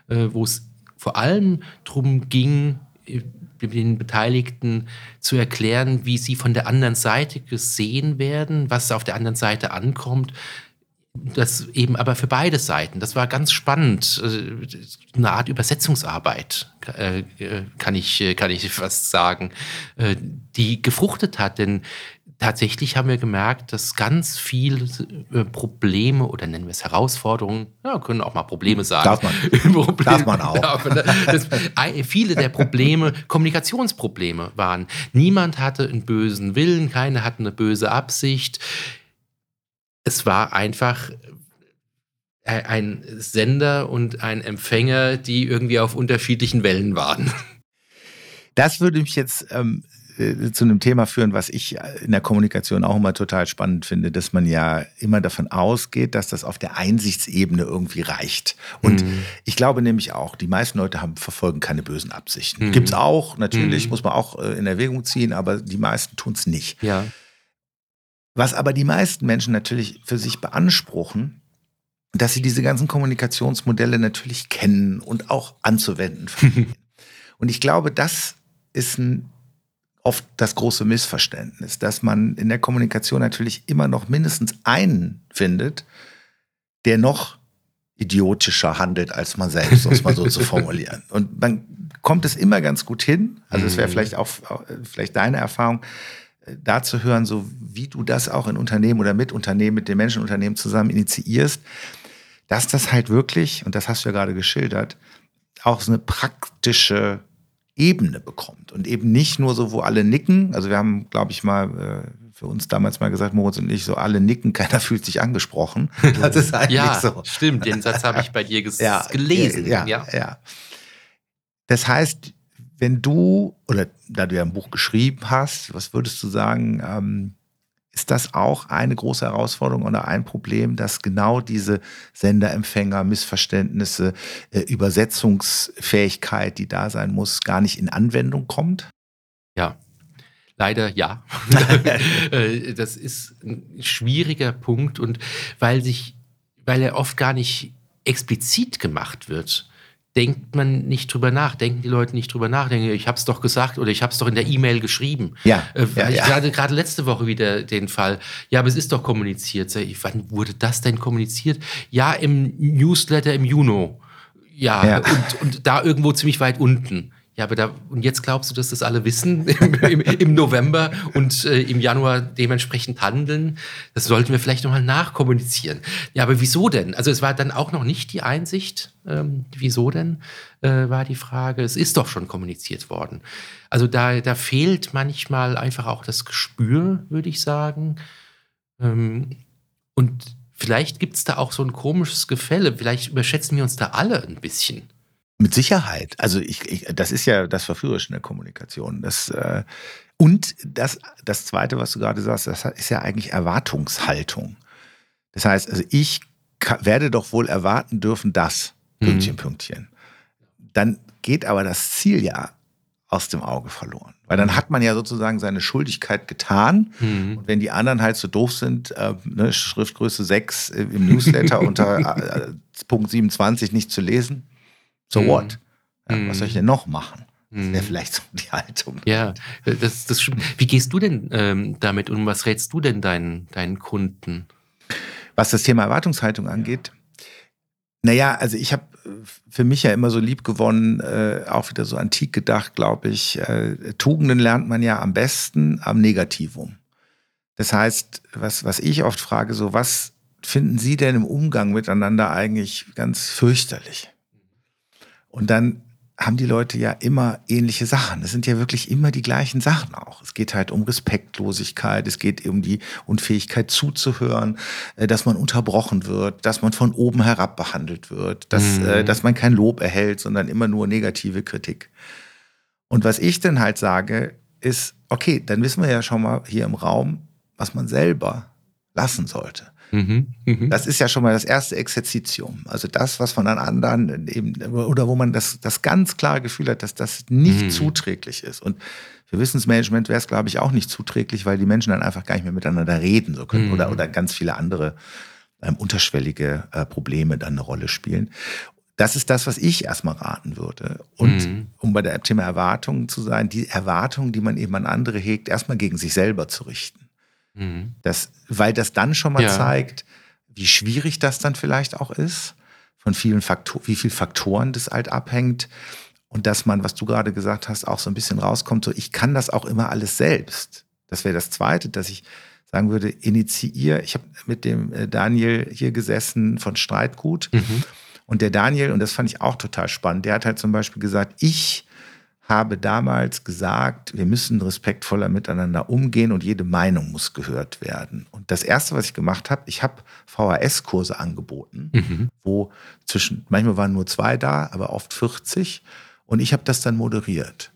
äh, wo es vor allem darum ging, den Beteiligten zu erklären, wie sie von der anderen Seite gesehen werden, was auf der anderen Seite ankommt. Das eben aber für beide Seiten. Das war ganz spannend. Äh, eine Art Übersetzungsarbeit, äh, kann ich, kann ich fast sagen, äh, die gefruchtet hat. Denn tatsächlich haben wir gemerkt, dass ganz viele äh, Probleme oder nennen wir es Herausforderungen, ja, können auch mal Probleme sagen. Darf man. [LAUGHS] Probleme, Darf man auch. Das, viele der Probleme [LAUGHS] Kommunikationsprobleme waren. Niemand hatte einen bösen Willen, keiner hatte eine böse Absicht. Es war einfach äh, ein Sender und ein Empfänger, die irgendwie auf unterschiedlichen Wellen waren. Das würde mich jetzt ähm, äh, zu einem Thema führen, was ich in der Kommunikation auch immer total spannend finde, dass man ja immer davon ausgeht, dass das auf der Einsichtsebene irgendwie reicht. Und mhm. ich glaube nämlich auch, die meisten Leute haben, verfolgen keine bösen Absichten. Mhm. Gibt es auch, natürlich, mhm. muss man auch äh, in Erwägung ziehen, aber die meisten tun es nicht. Ja. Was aber die meisten Menschen natürlich für sich beanspruchen, dass sie diese ganzen Kommunikationsmodelle natürlich kennen und auch anzuwenden. [LAUGHS] und ich glaube, das ist ein oft das große Missverständnis, dass man in der Kommunikation natürlich immer noch mindestens einen findet, der noch idiotischer handelt als man selbst, um es mal so zu [LAUGHS] formulieren. Und man kommt es immer ganz gut hin. Also es wäre mhm. vielleicht auch vielleicht deine Erfahrung, äh, da zu hören, so wie du das auch in Unternehmen oder mit Unternehmen, mit den Menschenunternehmen zusammen initiierst, dass das halt wirklich, und das hast du ja gerade geschildert, auch so eine praktische Ebene bekommt und eben nicht nur so, wo alle nicken. Also wir haben, glaube ich, mal äh, für uns damals mal gesagt, Moritz und ich, so alle nicken, keiner [LAUGHS] fühlt sich angesprochen. [LAUGHS] Das ist eigentlich ja, so. Stimmt, den Satz habe ich bei dir [LAUGHS] ja, gelesen. Ja, ja, ja. Das heißt, wenn du, oder da du ja ein Buch geschrieben hast, was würdest du sagen, ähm, ist das auch eine große Herausforderung oder ein Problem, dass genau diese Senderempfänger, Missverständnisse, äh, Übersetzungsfähigkeit, die da sein muss, gar nicht in Anwendung kommt? Ja, Leider ja. [LAUGHS] Äh, das ist ein schwieriger Punkt und weil sich, weil er oft gar nicht explizit gemacht wird, denkt man nicht drüber nach, denken die Leute nicht drüber nach, denken, ich habe es doch gesagt oder ich habe es doch in der E-Mail geschrieben. Ja, äh, ja, ich ja. Gerade, letzte Woche wieder den Fall. Ja, aber es ist doch kommuniziert. Wann wurde das denn kommuniziert? Ja, im Newsletter im Juni. Ja, Ja. Und, und da irgendwo ziemlich weit unten. Ja, aber da, und jetzt glaubst du, dass das alle wissen [LAUGHS] im, im, im November und äh, im Januar dementsprechend handeln? Das sollten wir vielleicht nochmal nachkommunizieren. Ja, aber wieso denn? Also es war dann auch noch nicht die Einsicht. Ähm, wieso denn, äh, war die Frage. Es ist doch schon kommuniziert worden. Also da, da fehlt manchmal einfach auch das Gespür, würde ich sagen. Ähm, und vielleicht gibt es da auch so ein komisches Gefälle. Vielleicht überschätzen wir uns da alle ein bisschen. Mit Sicherheit. Also ich, ich, das ist ja das Verführerische in der Kommunikation. Das, äh, und das, das Zweite, was du gerade sagst, das ist ja eigentlich Erwartungshaltung. Das heißt, also ich werde doch wohl erwarten dürfen, dass, Mhm. Pünktchen, Pünktchen. Dann geht aber das Ziel ja aus dem Auge verloren. Weil dann hat man ja sozusagen seine Schuldigkeit getan. Mhm. Und wenn die anderen halt so doof sind, äh, ne, Schriftgröße 6 im Newsletter unter [LAUGHS] äh, Punkt 27 nicht zu lesen, so Mhm. what? Ja, Mhm. Was soll ich denn noch machen? Das Mhm. wäre vielleicht so die Haltung. Ja, das, das stimmt. Wie gehst du denn ähm, damit um? Was rätst du denn deinen, deinen Kunden? Was das Thema Erwartungshaltung angeht, naja, also ich habe für mich ja immer so lieb gewonnen, äh, auch wieder so antik gedacht, glaube ich. Äh, Tugenden lernt man ja am besten am Negativum. Das heißt, was, was ich oft frage, so was finden Sie denn im Umgang miteinander eigentlich ganz fürchterlich? Und dann haben die Leute ja immer ähnliche Sachen. Es sind ja wirklich immer die gleichen Sachen auch. Es geht halt um Respektlosigkeit, es geht um die Unfähigkeit zuzuhören, äh, dass man unterbrochen wird, dass man von oben herab behandelt wird, dass, Mhm. äh, dass man kein Lob erhält, sondern immer nur negative Kritik. Und was ich dann halt sage, ist, okay, dann wissen wir ja schon mal hier im Raum, was man selber lassen sollte. Mhm. Mhm. Das ist ja schon mal das erste Exerzitium. Also das, was von anderen eben, oder wo man das, das ganz klare Gefühl hat, dass das nicht Mhm. zuträglich ist. Und für Wissensmanagement wäre es, glaube ich, auch nicht zuträglich, weil die Menschen dann einfach gar nicht mehr miteinander reden so können Mhm. oder, oder ganz viele andere ähm, unterschwellige äh, Probleme dann eine Rolle spielen. Das ist das, was ich erstmal raten würde. Und Mhm. um bei der Thema Erwartungen zu sein, die Erwartungen, die man eben an andere hegt, erstmal gegen sich selber zu richten. Mhm. Das, weil das dann schon mal Ja. zeigt, wie schwierig das dann vielleicht auch ist, von vielen Faktoren, wie viel Faktoren das halt abhängt. Und dass man, was du gerade gesagt hast, auch so ein bisschen rauskommt, so ich kann das auch immer alles selbst. Das wäre das Zweite, dass ich sagen würde, initiier. Ich habe mit dem äh, Daniel hier gesessen von Streitgut. Mhm. Und der Daniel, und das fand ich auch total spannend, der hat halt zum Beispiel gesagt, ich habe damals gesagt, wir müssen respektvoller miteinander umgehen und jede Meinung muss gehört werden. Und das Erste, was ich gemacht habe, ich habe VHS-Kurse angeboten, Mhm. wo zwischen, manchmal waren nur zwei da, aber oft 40. Und ich habe das dann moderiert.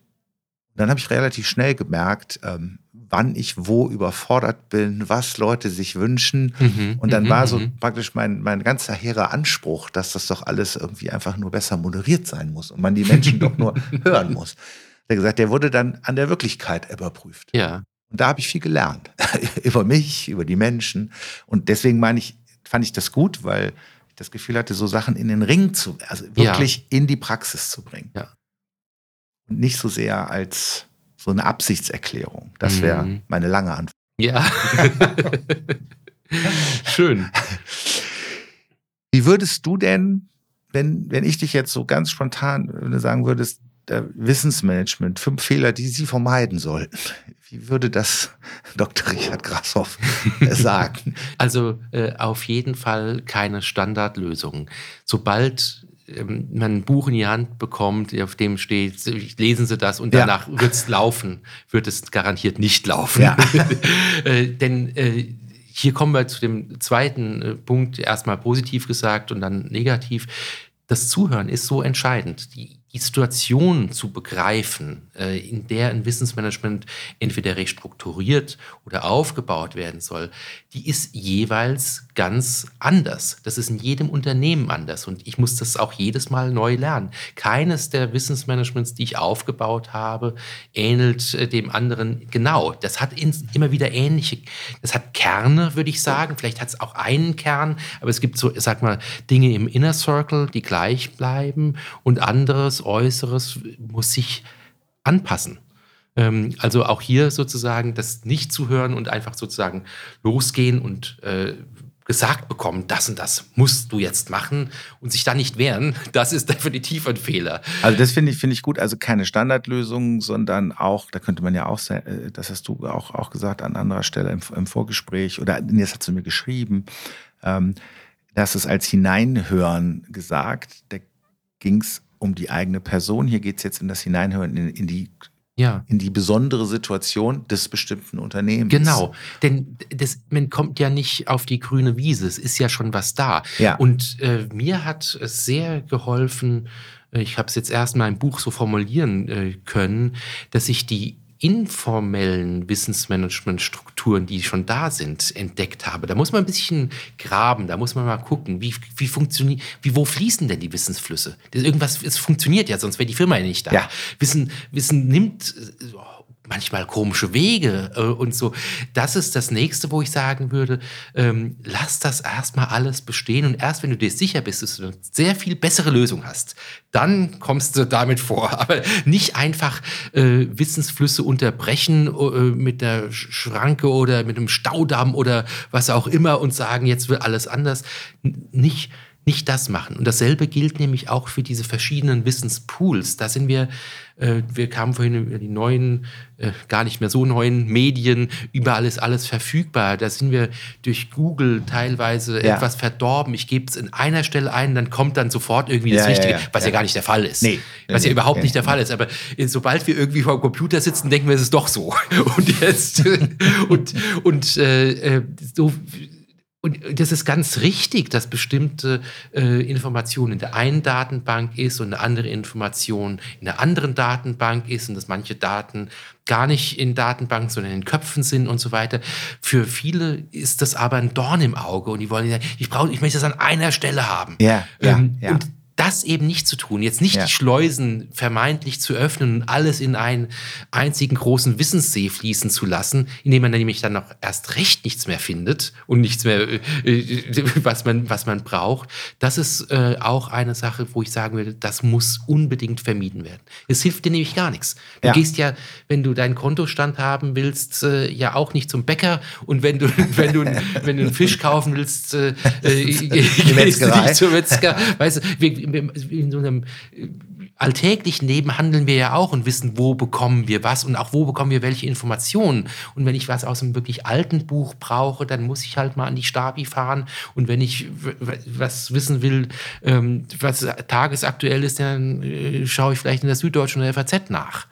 Und dann habe ich relativ schnell gemerkt, ähm, wann ich wo überfordert bin, was Leute sich wünschen. Mhm. Und dann Mhm. war so Mhm. praktisch mein, mein ganzer hehrer Anspruch, dass das doch alles irgendwie einfach nur besser moderiert sein muss und man die Menschen doch nur [LAUGHS] hören muss. Der gesagt, der wurde dann an der Wirklichkeit überprüft. Ja. Und da habe ich viel gelernt. [LAUGHS] über mich, über die Menschen. Und deswegen meine ich, fand ich das gut, weil ich das Gefühl hatte, so Sachen in den Ring zu, also wirklich in die Praxis zu bringen. Ja. Und nicht so sehr als so eine Absichtserklärung. Das wäre Mhm. meine lange Antwort. Ja. [LAUGHS] Schön. Wie würdest du denn, wenn, wenn ich dich jetzt so ganz spontan du sagen würdest, äh, Wissensmanagement, fünf Fehler, die Sie vermeiden sollten, wie würde das [LAUGHS] Dr. Richard Grashoff äh, [LAUGHS] sagen? Also äh, auf jeden Fall keine Standardlösung. Sobald ähm, man ein Buch in die Hand bekommt, auf dem steht, lesen Sie das und Ja. danach wird es laufen, wird es garantiert nicht laufen. Ja. [LAUGHS] äh, denn äh, hier kommen wir zu dem zweiten äh, Punkt, erstmal positiv gesagt und dann negativ. Das Zuhören ist so entscheidend. Die die Situation zu begreifen, äh, in der ein Wissensmanagement entweder restrukturiert oder aufgebaut werden soll, die ist jeweils ganz anders. Das ist in jedem Unternehmen anders und ich muss das auch jedes Mal neu lernen. Keines der Wissensmanagements, die ich aufgebaut habe, ähnelt äh, dem anderen genau. Das hat immer wieder ähnliche, das hat Kerne, würde ich sagen. Vielleicht hat es auch einen Kern, aber es gibt so, sag mal, Dinge im Inner Circle, die gleich bleiben und anderes Äußeres muss sich anpassen. Ähm, also auch hier sozusagen das nicht zu hören und einfach sozusagen losgehen und äh, gesagt bekommen, das und das musst du jetzt machen und sich dann nicht wehren, das ist definitiv ein Fehler. Also das finde ich, finde ich gut. Also keine Standardlösung, sondern auch, da könnte man ja auch, äh, das hast du auch, auch gesagt an anderer Stelle im, im Vorgespräch oder jetzt hast du mir geschrieben, ähm, dass es als Hineinhören gesagt, da ging es um die eigene Person. Hier geht es jetzt in das Hineinhören in, in die ja. in die besondere Situation des bestimmten Unternehmens. Genau, denn das, man kommt ja nicht auf die grüne Wiese, es ist ja schon was da. Ja. Und äh, mir hat es sehr geholfen, äh, ich habe es jetzt erst mal im Buch so formulieren äh, können, dass ich die informellen Wissensmanagementstrukturen, die schon da sind, entdeckt habe. Da muss man ein bisschen graben, da muss man mal gucken, wie, wie funktioniert, wie, wo fließen denn die Wissensflüsse? Das irgendwas, es funktioniert ja, sonst wäre die Firma ja nicht da. Ja. Wissen, Wissen nimmt manchmal komische Wege äh, und so. Das ist das nächste, wo ich sagen würde, ähm, lass das erstmal alles bestehen und erst wenn du dir sicher bist, dass du eine sehr viel bessere Lösung hast, dann kommst du damit vor. [LAUGHS] Aber nicht einfach äh, Wissensflüsse unterbrechen äh, mit der Schranke oder mit einem Staudamm oder was auch immer und sagen, jetzt wird alles anders. N nicht nicht das machen. Und dasselbe gilt nämlich auch für diese verschiedenen Wissenspools. Da sind wir, äh, wir kamen vorhin über die neuen, äh, gar nicht mehr so neuen Medien, überall ist alles verfügbar. Da sind wir durch Google teilweise ja. etwas verdorben. Ich gebe es in einer Stelle ein, dann kommt dann sofort irgendwie das ja, Richtige, ja, was ja. gar nicht der Fall ist. Nee. Was ja überhaupt nicht der Fall ist. Aber sobald wir irgendwie vor dem Computer sitzen, denken wir, es ist doch so. [LAUGHS] Und jetzt, [LAUGHS] und, und äh, äh so und das ist ganz richtig, dass bestimmte äh, Informationen in der einen Datenbank ist und eine andere Information in der anderen Datenbank ist und dass manche Daten gar nicht in Datenbanken, sondern in Köpfen sind und so weiter. Für viele ist das aber ein Dorn im Auge und die wollen, ich brauche, ich möchte das an einer Stelle haben. Ja, ähm, ja, ja. Und das eben nicht zu tun, jetzt nicht ja. die Schleusen vermeintlich zu öffnen und alles in einen einzigen großen Wissenssee fließen zu lassen, indem man nämlich dann noch erst recht nichts mehr findet und nichts mehr, äh, äh, was man, was man braucht. Das ist äh, auch eine Sache, wo ich sagen würde, das muss unbedingt vermieden werden. Es hilft dir nämlich gar nichts. Du ja. gehst ja, wenn du deinen Kontostand haben willst, äh, ja auch nicht zum Bäcker und wenn du, [LAUGHS] wenn du, wenn du einen Fisch kaufen willst, äh, äh [LAUGHS] gehst du nicht zur Metzger. Weißt du, wir, in so einem äh, alltäglichen Leben handeln wir ja auch und wissen, wo bekommen wir was und auch wo bekommen wir welche Informationen. Und wenn ich was aus einem wirklich alten Buch brauche, dann muss ich halt mal an die Stabi fahren. Und wenn ich was wissen will, ähm, was tagesaktuell ist, dann äh, schaue ich vielleicht in der Süddeutschen oder FAZ nach.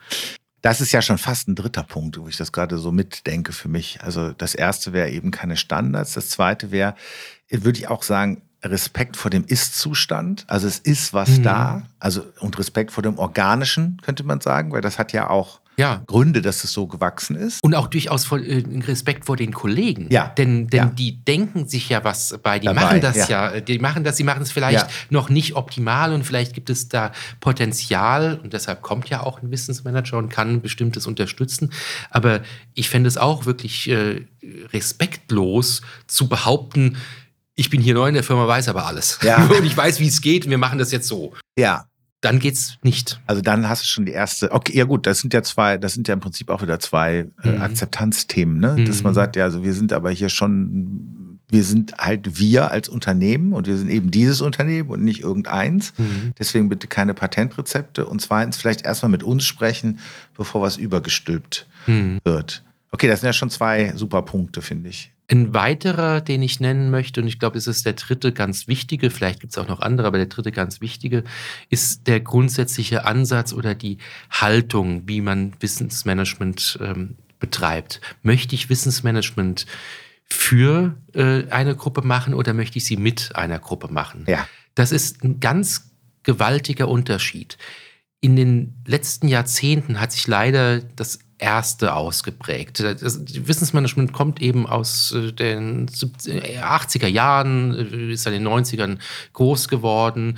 Das ist ja schon fast ein dritter Punkt, wo ich das gerade so mitdenke für mich. Also das erste wäre eben keine Standards. Das zweite wäre, würde ich auch sagen, Respekt vor dem Ist-Zustand. Also es ist was mhm. da. Also und Respekt vor dem Organischen, könnte man sagen, weil das hat ja auch ja. Gründe, dass es so gewachsen ist. Und auch durchaus voll, äh, Respekt vor den Kollegen. Ja. Denn, denn ja. die denken sich ja was bei. Die Dabei, machen das ja. ja. Die machen das, sie machen es vielleicht noch nicht optimal und vielleicht gibt es da Potenzial und deshalb kommt ja auch ein Wissensmanager und kann bestimmtes unterstützen. Aber ich fände es auch wirklich äh, respektlos zu behaupten, ich bin hier neu in der Firma, weiß aber alles. Ja. [LAUGHS] Und ich weiß, wie es geht und wir machen das jetzt so. Ja. Dann geht's nicht. Also dann hast du schon die erste. Okay, ja gut, das sind ja zwei, das sind ja im Prinzip auch wieder zwei äh, mhm. Akzeptanzthemen, ne? Dass mhm. man sagt, ja, also wir sind aber hier schon, wir sind halt wir als Unternehmen und wir sind eben dieses Unternehmen und nicht irgendeins. Mhm. Deswegen bitte keine Patentrezepte. Und zweitens vielleicht erstmal mit uns sprechen, bevor was übergestülpt mhm. wird. Okay, das sind ja schon zwei super Punkte, finde ich. Ein weiterer, den ich nennen möchte, und ich glaube, es ist der dritte ganz wichtige, vielleicht gibt es auch noch andere, aber der dritte ganz wichtige, ist der grundsätzliche Ansatz oder die Haltung, wie man Wissensmanagement ähm, betreibt. Möchte ich Wissensmanagement für äh, eine Gruppe machen oder möchte ich sie mit einer Gruppe machen? Ja. Das ist ein ganz gewaltiger Unterschied in den letzten Jahrzehnten hat sich leider das Erste ausgeprägt. Das Wissensmanagement kommt eben aus äh, den 80er äh, Jahren, äh, ist in den 90ern groß geworden,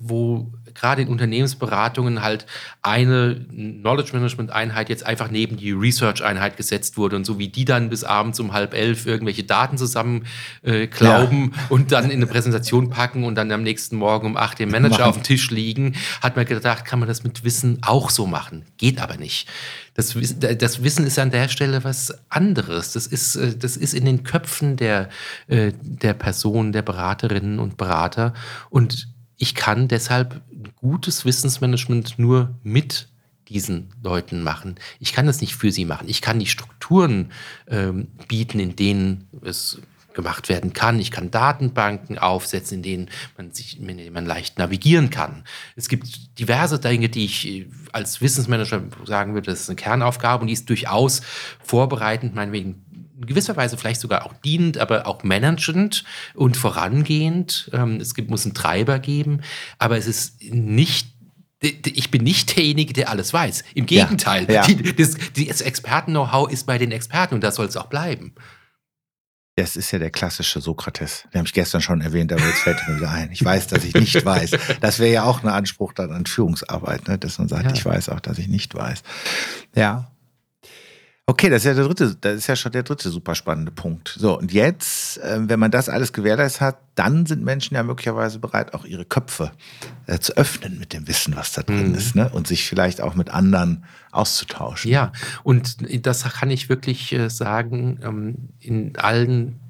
wo gerade in Unternehmensberatungen halt eine Knowledge Management Einheit jetzt einfach neben die Research Einheit gesetzt wurde und so wie die dann bis abends um halb elf irgendwelche Daten zusammen äh, glauben ja. und dann in eine Präsentation packen und dann am nächsten Morgen um acht dem Manager machen. auf dem Tisch liegen, hat man gedacht, kann man das mit Wissen auch so machen. Geht aber nicht. Das, das, Wissen ist an der Stelle was anderes. Das ist, äh, das ist in den Köpfen der, äh, der Personen, der Beraterinnen und Berater. Und ich kann deshalb gutes Wissensmanagement nur mit diesen Leuten machen. Ich kann das nicht für sie machen. Ich kann die Strukturen ähm, bieten, in denen es gemacht werden kann. Ich kann Datenbanken aufsetzen, in denen man sich, in denen man leicht navigieren kann. Es gibt diverse Dinge, die ich äh, als Wissensmanager sagen würde, das ist eine Kernaufgabe und die ist durchaus vorbereitend, meinetwegen in gewisser Weise vielleicht sogar auch dienend, aber auch managend und vorangehend. Ähm, es gibt, muss einen Treiber geben, aber es ist nicht ich bin nicht derjenige, der alles weiß. Im Gegenteil, ja, ja. Die, das, das Experten-Know-how ist bei den Experten und da soll es auch bleiben. Das ist ja der klassische Sokrates. Den habe ich gestern schon erwähnt, aber jetzt fällt mir wieder ein. Ich weiß, dass ich nicht [LAUGHS] weiß. Das wäre ja auch ein Anspruch dann an Führungsarbeit, ne? dass man sagt, ja. ich weiß auch, dass ich nicht weiß. Ja, Okay, das ist ja der dritte, das ist ja schon der dritte super spannende Punkt. So, und jetzt, äh, wenn man das alles gewährleistet hat, dann sind Menschen ja möglicherweise bereit, auch ihre Köpfe äh, zu öffnen mit dem Wissen, was da drin mhm. ist, ne? Und sich vielleicht auch mit anderen auszutauschen. Ja, und das kann ich wirklich äh, sagen, ähm, in allen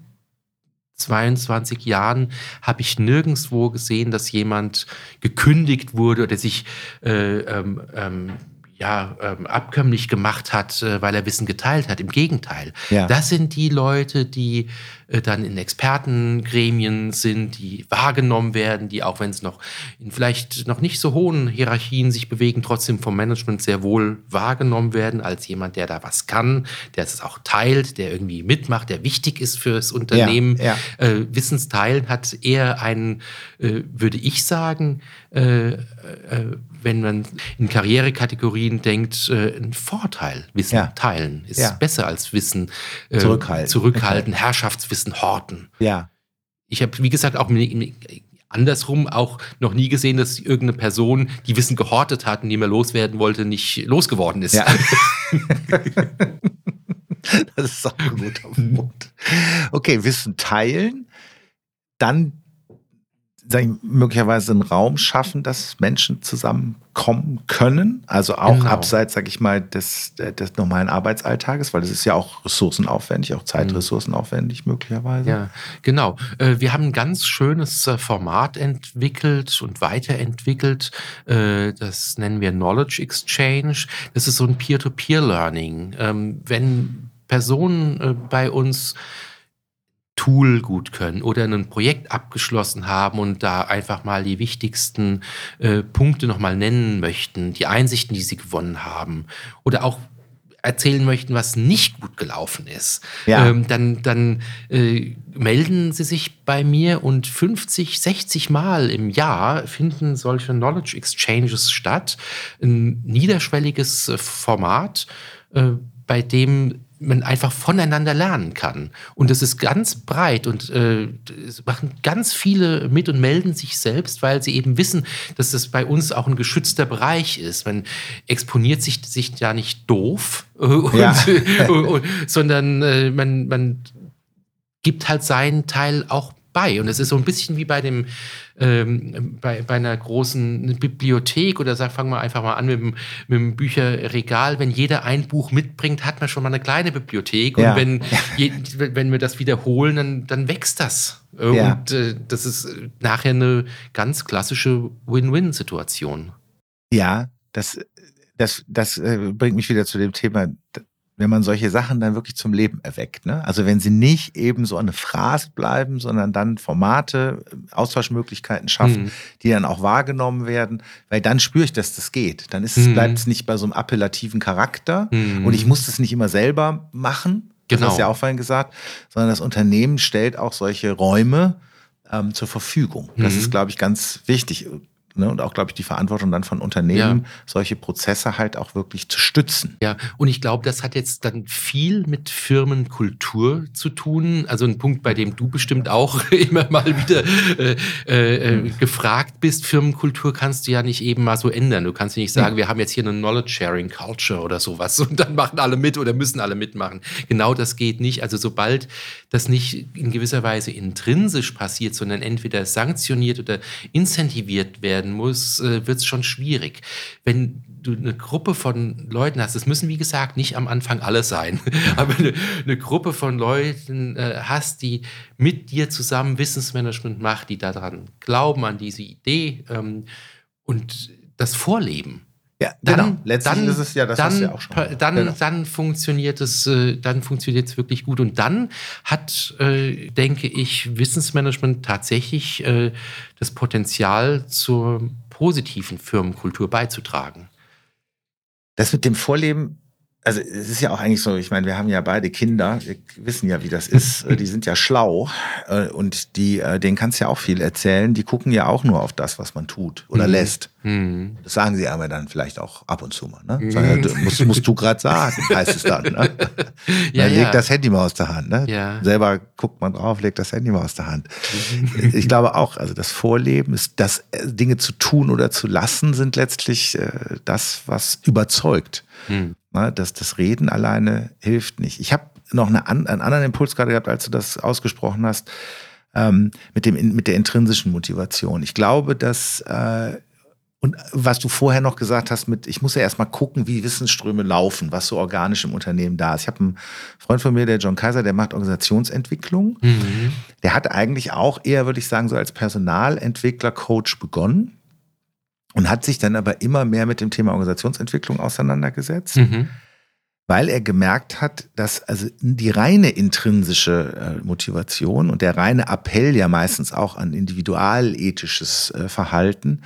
22 Jahren habe ich nirgendwo gesehen, dass jemand gekündigt wurde oder sich äh, ähm, ähm, ja, ähm, abkömmlich gemacht hat, äh, weil er Wissen geteilt hat. Im Gegenteil. Ja. Das sind die Leute, die äh, dann in Expertengremien sind, die wahrgenommen werden, die auch wenn es noch in vielleicht noch nicht so hohen Hierarchien sich bewegen, trotzdem vom Management sehr wohl wahrgenommen werden als jemand, der da was kann, der es auch teilt, der irgendwie mitmacht, der wichtig ist fürs Unternehmen. Ja, ja. Äh, Wissensteilen hat eher einen, äh, würde ich sagen, äh, äh, wenn man in Karrierekategorien denkt, ein Vorteil. Wissen ja. teilen ist besser als Wissen zurückhalten, zurückhalten okay. Herrschaftswissen Wissen horten. Ja. Ich habe, wie gesagt, auch andersrum auch noch nie gesehen, dass irgendeine Person, die Wissen gehortet hat und die mehr loswerden wollte, nicht losgeworden ist. Ja. [LAUGHS] das ist auch ein guter Punkt. Okay, Wissen teilen, dann ich, möglicherweise einen Raum schaffen, dass Menschen zusammenkommen können. Also auch genau. abseits, sag ich mal, des, des normalen Arbeitsalltages, weil das ist ja auch ressourcenaufwendig, auch zeitressourcenaufwendig möglicherweise. Ja, genau. Äh, wir haben ein ganz schönes äh, Format entwickelt und weiterentwickelt. Äh, das nennen wir Knowledge Exchange. Das ist so ein Peer-to-Peer-Learning. Ähm, wenn Personen bei uns Tool gut können oder ein Projekt abgeschlossen haben und da einfach mal die wichtigsten äh, Punkte nochmal nennen möchten, die Einsichten, die sie gewonnen haben oder auch erzählen möchten, was nicht gut gelaufen ist, ja. ähm, dann, dann äh, melden sie sich bei mir und 50, 60 Mal im Jahr finden solche Knowledge Exchanges statt. Ein niederschwelliges Format, äh, bei dem man einfach voneinander lernen kann. Und das ist ganz breit und äh, machen ganz viele mit und melden sich selbst, weil sie eben wissen, dass das bei uns auch ein geschützter Bereich ist. Man exponiert sich, sich ja nicht doof, und, ja. sondern äh, man, man gibt halt seinen Teil auch bei. Und es ist so ein bisschen wie bei dem ähm, bei, bei einer großen Bibliothek oder sag, fangen wir einfach mal an mit dem, mit dem Bücherregal. Wenn jeder ein Buch mitbringt, hat man schon mal eine kleine Bibliothek. Und ja. wenn, [LAUGHS] je, wenn wir das wiederholen, dann, dann wächst das. Ja. Und äh, das ist nachher eine ganz klassische Win-Win-Situation. Ja, das, das, das äh, bringt mich wieder zu dem Thema, wenn man solche Sachen dann wirklich zum Leben erweckt. Ne? Also wenn sie nicht eben so eine Phrase bleiben, sondern dann Formate, Austauschmöglichkeiten schaffen, mhm. die dann auch wahrgenommen werden, weil dann spüre ich, dass das geht. Dann ist es, mhm. bleibt es nicht bei so einem appellativen Charakter mhm. und ich muss das nicht immer selber machen. Genau. Das hast du ja auch vorhin gesagt, sondern das Unternehmen stellt auch solche Räume ähm, zur Verfügung. Das ist, mhm. glaube ich, ganz wichtig ne, und auch, glaube ich, die Verantwortung dann von Unternehmen, ja. solche Prozesse halt auch wirklich zu stützen. Ja, und ich glaube, das hat jetzt dann viel mit Firmenkultur zu tun. Also ein Punkt, bei dem du bestimmt auch [LAUGHS] immer mal wieder äh, äh, mhm. gefragt bist. Firmenkultur kannst du ja nicht eben mal so ändern. Du kannst nicht sagen, ja. wir haben jetzt hier eine Knowledge-Sharing-Culture oder sowas und dann machen alle mit oder müssen alle mitmachen. Genau das geht nicht. Also sobald das nicht in gewisser Weise intrinsisch passiert, sondern entweder sanktioniert oder incentiviert werden, werden muss, äh, wird es schon schwierig. Wenn du eine Gruppe von Leuten hast, das müssen wie gesagt nicht am Anfang alle sein, [LAUGHS] aber eine, eine Gruppe von Leuten äh, hast, die mit dir zusammen Wissensmanagement macht, die daran glauben, an diese Idee ähm, und das Vorleben ja, dann, genau. Letztlich dann, ist es ja, das dann, ja auch schon. Dann, genau. dann funktioniert es, äh, dann funktioniert es wirklich gut. Und dann hat, äh, denke ich, Wissensmanagement tatsächlich äh, das Potenzial zur positiven Firmenkultur beizutragen. Das mit dem Vorleben also es ist ja auch eigentlich so, ich meine, wir haben ja beide Kinder, wir wissen ja, wie das ist. [LAUGHS] die sind ja schlau äh, und die, äh, denen kannst du ja auch viel erzählen. Die gucken ja auch nur auf das, was man tut oder mhm. lässt. Mhm. Das sagen sie aber dann vielleicht auch ab und zu mal. Ne? Mhm. Sagen, ja, musst, musst du gerade sagen, [LAUGHS] heißt es dann. Ne? ja, [LAUGHS] dann legt das Handy mal aus der Hand. Ne? Ja. Selber guckt man drauf, legt das Handy mal aus der Hand. ich glaube auch, also das Vorleben ist, das äh, Dinge zu tun oder zu lassen, sind letztlich äh, das, was überzeugt. Mhm. Ne, das, das Reden alleine hilft nicht. Ich habe noch eine, einen anderen Impuls gerade gehabt, als du das ausgesprochen hast, ähm, mit, dem, mit der intrinsischen Motivation. Ich glaube, dass, äh, und was du vorher noch gesagt hast, mit, ich muss ja erstmal gucken, wie Wissensströme laufen, was so organisch im Unternehmen da ist. Ich habe einen Freund von mir, der John Kaiser, der macht Organisationsentwicklung. Mhm. Der hat eigentlich auch eher, würde ich sagen, so als Personalentwickler, Coach begonnen und hat sich dann aber immer mehr mit dem Thema Organisationsentwicklung auseinandergesetzt, mhm. weil er gemerkt hat, dass also die reine intrinsische äh, Motivation und der reine Appell ja meistens auch an individualethisches äh, Verhalten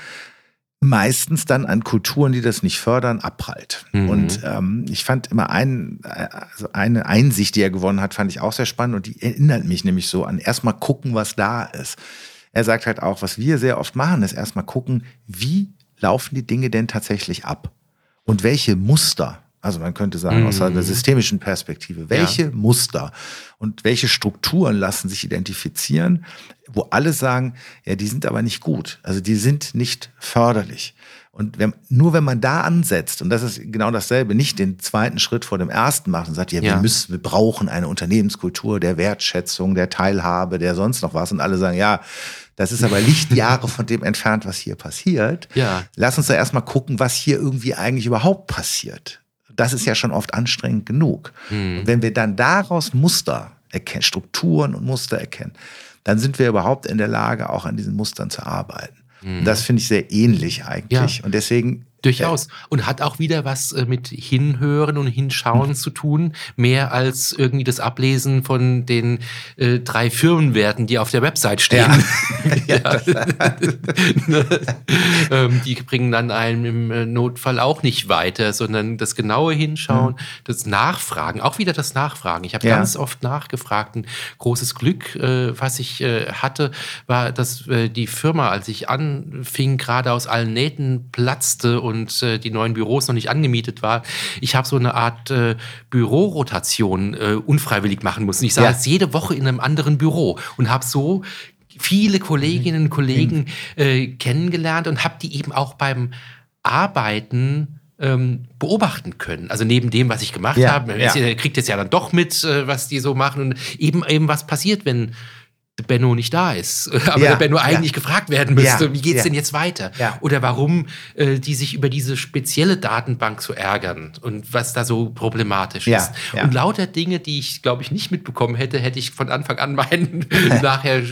meistens dann an Kulturen, die das nicht fördern, abprallt. Mhm. Und ähm, ich fand immer ein, also eine Einsicht, die er gewonnen hat, fand ich auch sehr spannend und die erinnert mich nämlich so an erstmal gucken, was da ist. Er sagt halt auch, was wir sehr oft machen, ist erstmal gucken, wie laufen die Dinge denn tatsächlich ab? Und welche Muster, also man könnte sagen, aus einer mhm. systemischen Perspektive, welche ja. Muster und welche Strukturen lassen sich identifizieren, wo alle sagen, ja, die sind aber nicht gut, also die sind nicht förderlich. Und wenn, nur wenn man da ansetzt, und das ist genau dasselbe, nicht den zweiten Schritt vor dem ersten macht und sagt, ja, ja. wir müssen, wir brauchen eine Unternehmenskultur der Wertschätzung, der Teilhabe, der sonst noch was, und alle sagen, ja, das ist aber Lichtjahre von dem entfernt, was hier passiert. Ja. Lass uns da erstmal gucken, was hier irgendwie eigentlich überhaupt passiert. Das ist ja schon oft anstrengend genug. Mhm. Und wenn wir dann daraus Muster erkennen, Strukturen und Muster erkennen, dann sind wir überhaupt in der Lage, auch an diesen Mustern zu arbeiten. Mhm. Das finde ich sehr ähnlich eigentlich. Ja. Und deswegen Durchaus. Und hat auch wieder was äh, mit Hinhören und Hinschauen mhm. zu tun, mehr als irgendwie das Ablesen von den äh, drei Firmenwerten, die auf der Website stehen. [LAUGHS] [LAUGHS] Ja. [LAUGHS] Ne? ähm, die bringen dann einem im äh, Notfall auch nicht weiter, sondern das genaue Hinschauen, mhm. das Nachfragen, auch wieder das Nachfragen. Ich habe ja. ganz oft nachgefragt. Ein großes Glück, äh, was ich äh, hatte, war, dass äh, die Firma, als ich anfing, gerade aus allen Nähten platzte und und äh, die neuen Büros noch nicht angemietet war. Ich habe so eine Art äh, Bürorotation äh, unfreiwillig machen müssen. Ich saß ja. jede Woche in einem anderen Büro und habe so viele Kolleginnen und Kollegen äh, kennengelernt und habe die eben auch beim Arbeiten ähm, beobachten können. Also neben dem, was ich gemacht ja, habe, ja. kriegt jetzt ja dann doch mit, äh, was die so machen und eben eben was passiert, wenn Benno nicht da ist. [LAUGHS] Aber ja, der Benno eigentlich ja. gefragt werden müsste, ja, wie geht's denn jetzt weiter? Oder warum äh, die sich über diese spezielle Datenbank so ärgern und was da so problematisch ist. Und lauter Dinge, die ich, glaube ich, nicht mitbekommen hätte, hätte ich von Anfang an meinen [LAUGHS] nachher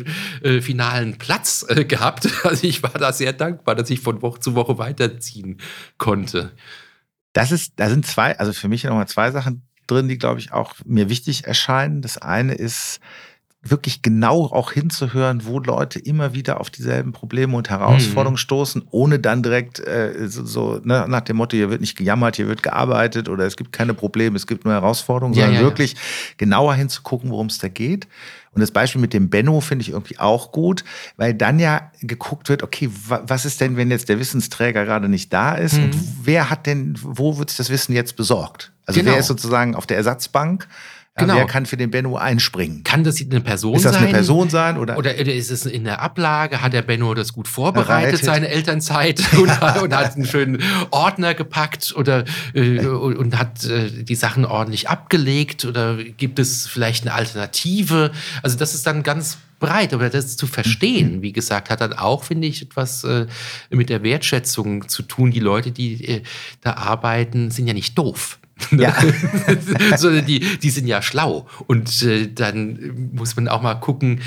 äh, finalen Platz äh, gehabt. [LAUGHS] Also ich war da sehr dankbar, dass ich von Woche zu Woche weiterziehen konnte. Das ist, da sind zwei, also für mich nochmal zwei Sachen drin, die, glaube ich, auch mir wichtig erscheinen. Das eine ist, wirklich genau auch hinzuhören, wo Leute immer wieder auf dieselben Probleme und Herausforderungen mhm. stoßen, ohne dann direkt äh, so, so ne, nach dem Motto, hier wird nicht gejammert, hier wird gearbeitet oder es gibt keine Probleme, es gibt nur Herausforderungen, ja, sondern ja, wirklich ja. genauer hinzugucken, worum es da geht. Und das Beispiel mit dem Benno finde ich irgendwie auch gut, weil dann ja geguckt wird, okay, was ist denn, wenn jetzt der Wissensträger gerade nicht da ist mhm. und wer hat denn, wo wird sich das Wissen jetzt besorgt? Also genau. wer ist sozusagen auf der Ersatzbank? Genau. Wer kann für den Benno einspringen? Kann das eine Person sein? Ist das eine Person sein? Oder, oder ist es in der Ablage? Hat der Benno das gut vorbereitet, Erreitet. seine Elternzeit? [LAUGHS] und, und, hat einen schönen Ordner gepackt oder, äh, und hat äh, die Sachen ordentlich abgelegt? Oder gibt es vielleicht eine Alternative? Also das ist dann ganz breit, aber das zu verstehen, wie gesagt, hat dann auch, finde ich, etwas äh, mit der Wertschätzung zu tun. Die Leute, die äh, da arbeiten, sind ja nicht doof. [LAUGHS] Ja. [LAUGHS] Sondern die, die sind ja schlau. Und äh, dann muss man auch mal gucken,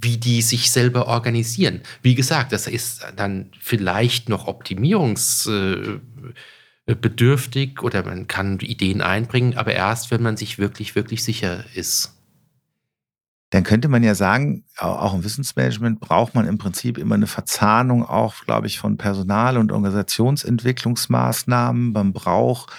wie die sich selber organisieren. Wie gesagt, das ist dann vielleicht noch optimierungsbedürftig oder man kann Ideen einbringen, aber erst, wenn man sich wirklich, wirklich sicher ist. Dann könnte man ja sagen, auch im Wissensmanagement braucht man im Prinzip immer eine Verzahnung auch, glaube ich, von Personal- und Organisationsentwicklungsmaßnahmen. Man braucht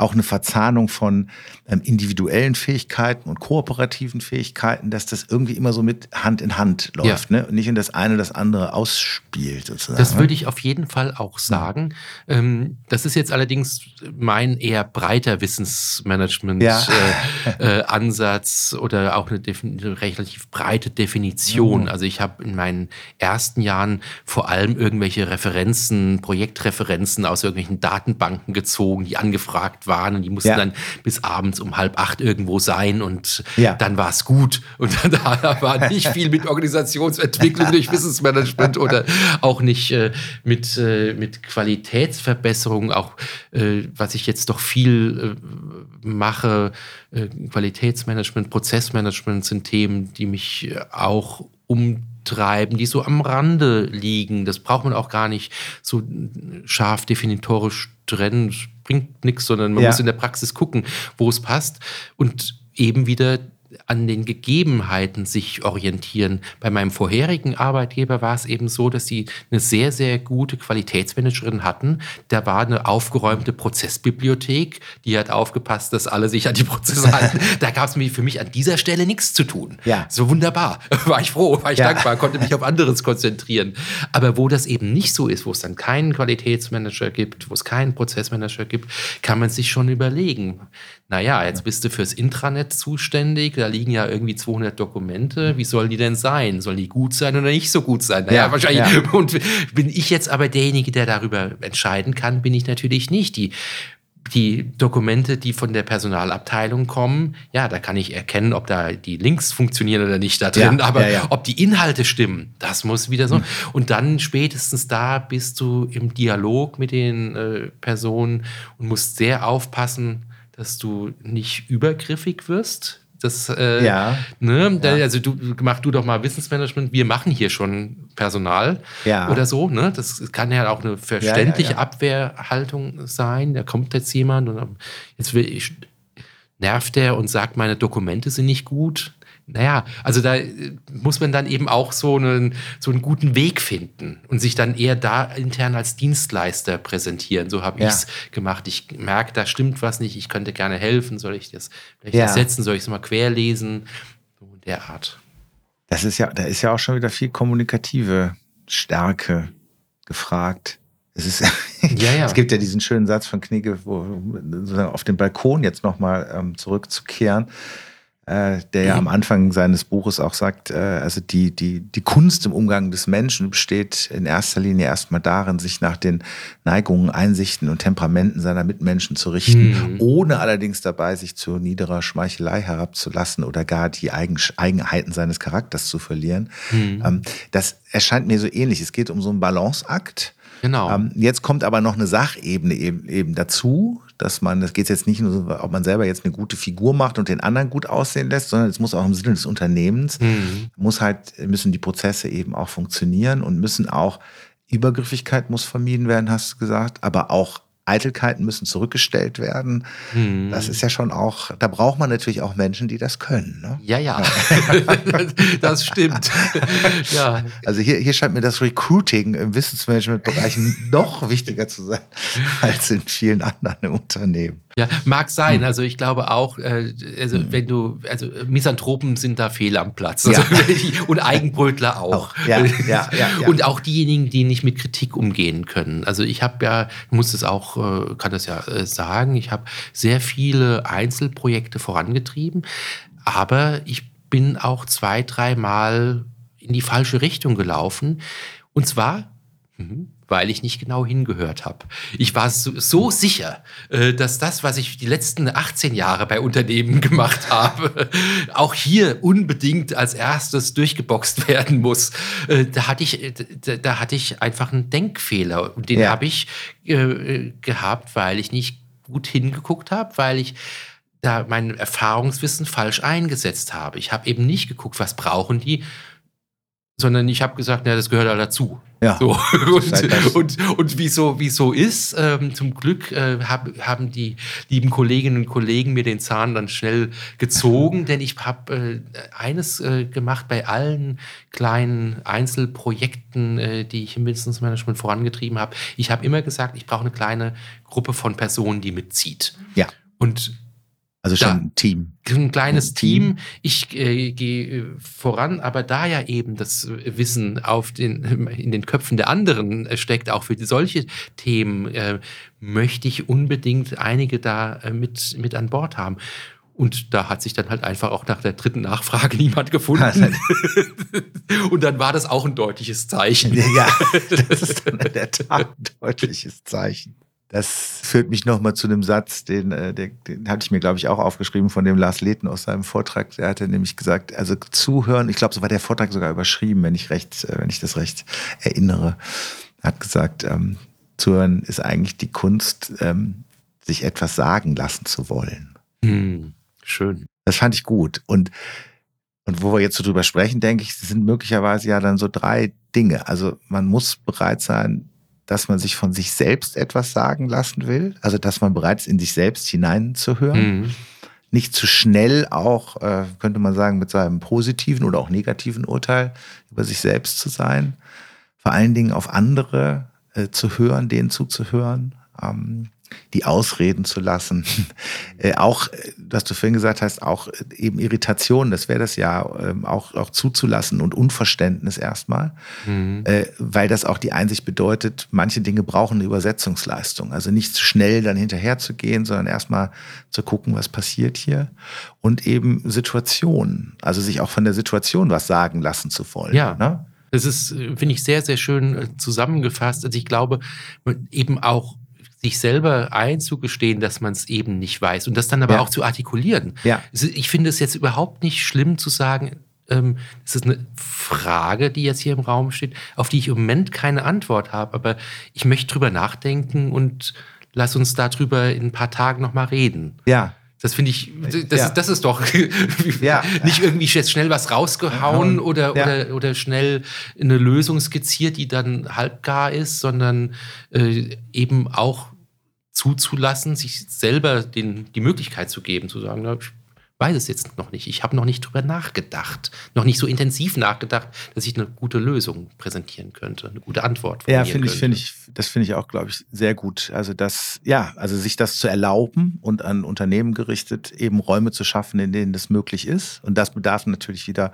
auch eine Verzahnung von ähm, individuellen Fähigkeiten und kooperativen Fähigkeiten, dass das irgendwie immer so mit Hand in Hand läuft ja. ne? und nicht in das eine das andere ausspielt. Sozusagen. Das würde ich auf jeden Fall auch sagen. Ähm, das ist jetzt allerdings mein eher breiter Wissensmanagement-Ansatz ja. äh, äh, oder auch eine, eine, relativ breite Definition. Mhm. Also ich habe in meinen ersten Jahren vor allem irgendwelche Referenzen, Projektreferenzen aus irgendwelchen Datenbanken gezogen, die angefragt waren und die mussten ja. dann bis abends um halb acht irgendwo sein und ja. dann war es gut. Und dann, da war nicht viel mit Organisationsentwicklung [LAUGHS] durch Wissensmanagement oder auch nicht äh, mit, äh, mit Qualitätsverbesserung, auch äh, was ich jetzt doch viel äh, mache, äh, Qualitätsmanagement, Prozessmanagement sind Themen, die mich äh, auch umtreiben, die so am Rande liegen. Das braucht man auch gar nicht so scharf definitorisch trennen. Bringt nichts, sondern man ja. muss in der Praxis gucken, wo es passt und eben wieder an den Gegebenheiten sich orientieren. Bei meinem vorherigen Arbeitgeber war es eben so, dass sie eine sehr, sehr gute Qualitätsmanagerin hatten. Da war eine aufgeräumte Prozessbibliothek, die hat aufgepasst, dass alle sich an die Prozesse [LAUGHS] halten. da gab es für mich an dieser Stelle nichts zu tun. Ja. So wunderbar. [LAUGHS] War ich froh, war ich ja. dankbar, konnte mich auf anderes konzentrieren. Aber wo das eben nicht so ist, wo es dann keinen Qualitätsmanager gibt, wo es keinen Prozessmanager gibt, kann man sich schon überlegen naja, jetzt bist du fürs Intranet zuständig, da liegen ja irgendwie 200 Dokumente, wie sollen die denn sein? Sollen die gut sein oder nicht so gut sein? Naja, ja, wahrscheinlich. Ja. [LAUGHS] Und bin ich jetzt aber derjenige, der darüber entscheiden kann, bin ich natürlich nicht. Die die Dokumente, die von der Personalabteilung kommen, ja, da kann ich erkennen, ob da die Links funktionieren oder nicht da drin, ja, aber ja, ja. ob die Inhalte stimmen, das muss wieder so. Mhm. Und dann spätestens da bist du im Dialog mit den äh, Personen und musst sehr aufpassen, dass du nicht übergriffig wirst. Das, äh, ja. Ne, ja. Also du mach du doch mal Wissensmanagement. Wir machen hier schon Personal ja. oder so. Ne? Das kann ja auch eine verständliche ja, Abwehrhaltung sein. Da kommt jetzt jemand und jetzt will ich, nervt er und sagt, meine Dokumente sind nicht gut naja, also da äh, muss man dann eben auch so einen, so einen guten Weg finden und sich dann eher da intern als Dienstleister präsentieren. So habe ja. ich es gemacht. Ich merke, da stimmt was nicht, ich könnte gerne helfen. Soll ich das vielleicht ja. ersetzen? Soll ich es mal querlesen? So der Art. Das ist ja, da ist ja auch schon wieder viel kommunikative Stärke gefragt. Es, ist, ja, ja. [LAUGHS] es gibt ja diesen schönen Satz von Knigge, wo sozusagen auf den Balkon jetzt nochmal ähm, zurückzukehren der ja am Anfang seines Buches auch sagt, äh, also die, die, die Kunst im Umgang des Menschen besteht in erster Linie erstmal darin, sich nach den Neigungen, Einsichten und Temperamenten seiner Mitmenschen zu richten, mhm. ohne allerdings dabei sich zu niederer Schmeichelei herabzulassen oder gar die Eigen Eigenheiten seines Charakters zu verlieren. Mhm. Ähm, das erscheint mir so ähnlich. Es geht um so einen Balanceakt. Genau. Ähm, jetzt kommt aber noch eine Sachebene eben, eben dazu, dass man, das geht jetzt nicht nur, ob man selber jetzt eine gute Figur macht und den anderen gut aussehen lässt, sondern es muss auch im Sinne des Unternehmens, mhm. muss halt, müssen die Prozesse eben auch funktionieren und müssen auch, Übergriffigkeit muss vermieden werden, hast du gesagt, aber auch Eitelkeiten müssen zurückgestellt werden. Hm. Das ist ja schon auch, da braucht man natürlich auch Menschen, die das können. Ne? Ja, ja, [LAUGHS] das stimmt. [LAUGHS] ja. Also hier, hier scheint mir das Recruiting im Wissensmanagement-Bereich noch wichtiger zu sein als in vielen anderen Unternehmen. Ja, mag sein. Hm. Also ich glaube auch, äh, also hm. wenn du, also Misanthropen sind da fehl am Platz. Also, ja. [LAUGHS] Und Eigenbrötler auch. auch. Ja, [LAUGHS] ja, ja, Und auch diejenigen, die nicht mit Kritik umgehen können. Also ich habe ja, muss es auch, äh, kann das ja äh, sagen, ich habe sehr viele Einzelprojekte vorangetrieben, aber ich bin auch zwei, dreimal in die falsche Richtung gelaufen. Und zwar, mhm, weil ich nicht genau hingehört habe. Ich war so, so sicher, äh, dass das, was ich die letzten 18 Jahre bei Unternehmen [LAUGHS] gemacht habe, auch hier unbedingt als erstes durchgeboxt [LAUGHS] werden muss. Äh, da hatte ich, äh, da hatte ich einfach einen Denkfehler und den ja. habe ich gehabt, weil ich nicht gut hingeguckt habe, weil ich da mein Erfahrungswissen falsch eingesetzt habe. Ich habe eben nicht geguckt, was brauchen die, sondern ich habe gesagt, ja, das gehört ja dazu. Ja. So. [LAUGHS] Und, und, und wie so, wie so ist, ähm, zum Glück äh, hab, haben die lieben Kolleginnen und Kollegen mir den Zahn dann schnell gezogen, [LAUGHS] denn ich habe äh, eines äh, gemacht bei allen kleinen Einzelprojekten, äh, die ich im Business Management vorangetrieben habe. Ich habe immer gesagt, ich brauche eine kleine Gruppe von Personen, die mitzieht. Ja. Und also schon da, ein Team. Ein kleines Team. Team. Ich äh, gehe äh, voran, aber da ja eben das Wissen auf den, [LAUGHS] in den Köpfen der anderen steckt, auch für solche Themen, äh, möchte ich unbedingt einige da äh, mit, mit an Bord haben. Und da hat sich dann halt einfach auch nach der dritten Nachfrage [LAUGHS] niemand gefunden. [LAUGHS] Und dann war das auch ein deutliches Zeichen. Ja, das ist dann in der Tat ein deutliches Zeichen. Das führt mich nochmal zu einem Satz, den, äh, den, den hatte ich mir, glaube ich, auch aufgeschrieben von dem Lars Leten aus seinem Vortrag. Der hatte nämlich gesagt, also zuhören, ich glaube, so war der Vortrag sogar überschrieben, wenn ich recht, äh, wenn ich das recht erinnere. Er hat gesagt, ähm, zuhören ist eigentlich die Kunst, ähm, sich etwas sagen lassen zu wollen. Hm, schön. Das fand ich gut. Und, und wo wir jetzt so drüber sprechen, denke ich, sind möglicherweise ja dann so drei Dinge. Also man muss bereit sein, dass man sich von sich selbst etwas sagen lassen will, also dass man bereit ist, in sich selbst hineinzuhören. Mhm. Nicht zu schnell auch, äh, könnte man sagen, mit seinem positiven oder auch negativen Urteil über sich selbst zu sein. Vor allen Dingen auf andere äh, zu hören, denen zuzuhören. Ähm, die ausreden zu lassen. äh, auch, was du vorhin gesagt hast, auch eben Irritation, das wäre das ja, ähm, auch, auch zuzulassen und Unverständnis erstmal, mhm. äh, weil das auch die Einsicht bedeutet, manche Dinge brauchen eine Übersetzungsleistung. Also nicht zu schnell dann hinterher zu gehen, sondern erstmal zu gucken, was passiert hier. Und eben Situationen, also sich auch von der Situation was sagen lassen zu wollen. Ja. Ne? Das ist, finde ich, sehr, sehr schön äh, zusammengefasst. Also ich glaube, eben auch sich selber einzugestehen, dass man es eben nicht weiß und das dann aber ja. auch zu artikulieren. Ja. Ich finde es jetzt überhaupt nicht schlimm zu sagen, ähm, es ist eine Frage, die jetzt hier im Raum steht, auf die ich im Moment keine Antwort habe, aber ich möchte drüber nachdenken und lass uns darüber in ein paar Tagen nochmal reden. Ja. Das finde ich, das, ja. ist, das ist doch [LAUGHS] ja. nicht irgendwie jetzt schnell was rausgehauen ja. oder, oder, oder schnell eine Lösung skizziert, die dann halbgar ist, sondern äh, eben auch zuzulassen, sich selber den, die Möglichkeit zu geben, zu sagen, ich weiß es jetzt noch nicht. Ich habe noch nicht drüber nachgedacht, noch nicht so intensiv nachgedacht, dass ich eine gute Lösung präsentieren könnte, eine gute Antwort. Ja, finde ich, finde ich, das finde ich auch, glaube ich, sehr gut. Also das, ja, also sich das zu erlauben und an Unternehmen gerichtet, eben Räume zu schaffen, in denen das möglich ist. Und das bedarf natürlich wieder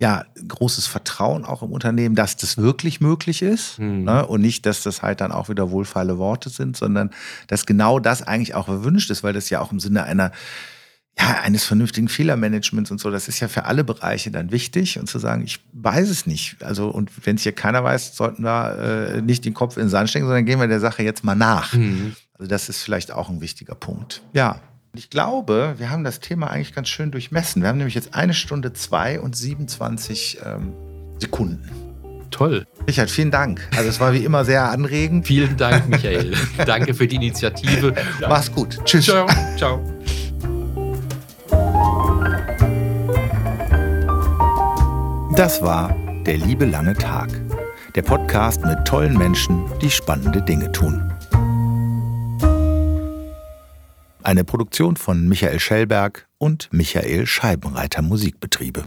ja, großes Vertrauen auch im Unternehmen, dass das wirklich möglich ist mhm. ne? und nicht, dass das halt dann auch wieder wohlfeile Worte sind, sondern dass genau das eigentlich auch erwünscht ist, weil das ja auch im Sinne einer ja, eines vernünftigen Fehlermanagements und so, das ist ja für alle Bereiche dann wichtig und zu sagen, ich weiß es nicht. Also, und wenn es hier keiner weiß, sollten wir äh, nicht den Kopf in den Sand stecken, sondern gehen wir der Sache jetzt mal nach. Mhm. Also, das ist vielleicht auch ein wichtiger Punkt. Ja. Ich glaube, wir haben das Thema eigentlich ganz schön durchmessen. Wir haben nämlich jetzt eine Stunde zwei und 27 ähm, Sekunden. Toll. Richard, vielen Dank. Also es war wie immer sehr anregend. Vielen Dank, Michael. Danke für die Initiative. Mach's gut. Tschüss. Ciao. Ciao. Das war Der liebe lange Tag. Der Podcast mit tollen Menschen, die spannende Dinge tun. Eine Produktion von Michael Schellberg und Michael Scheibenreiter Musikbetriebe.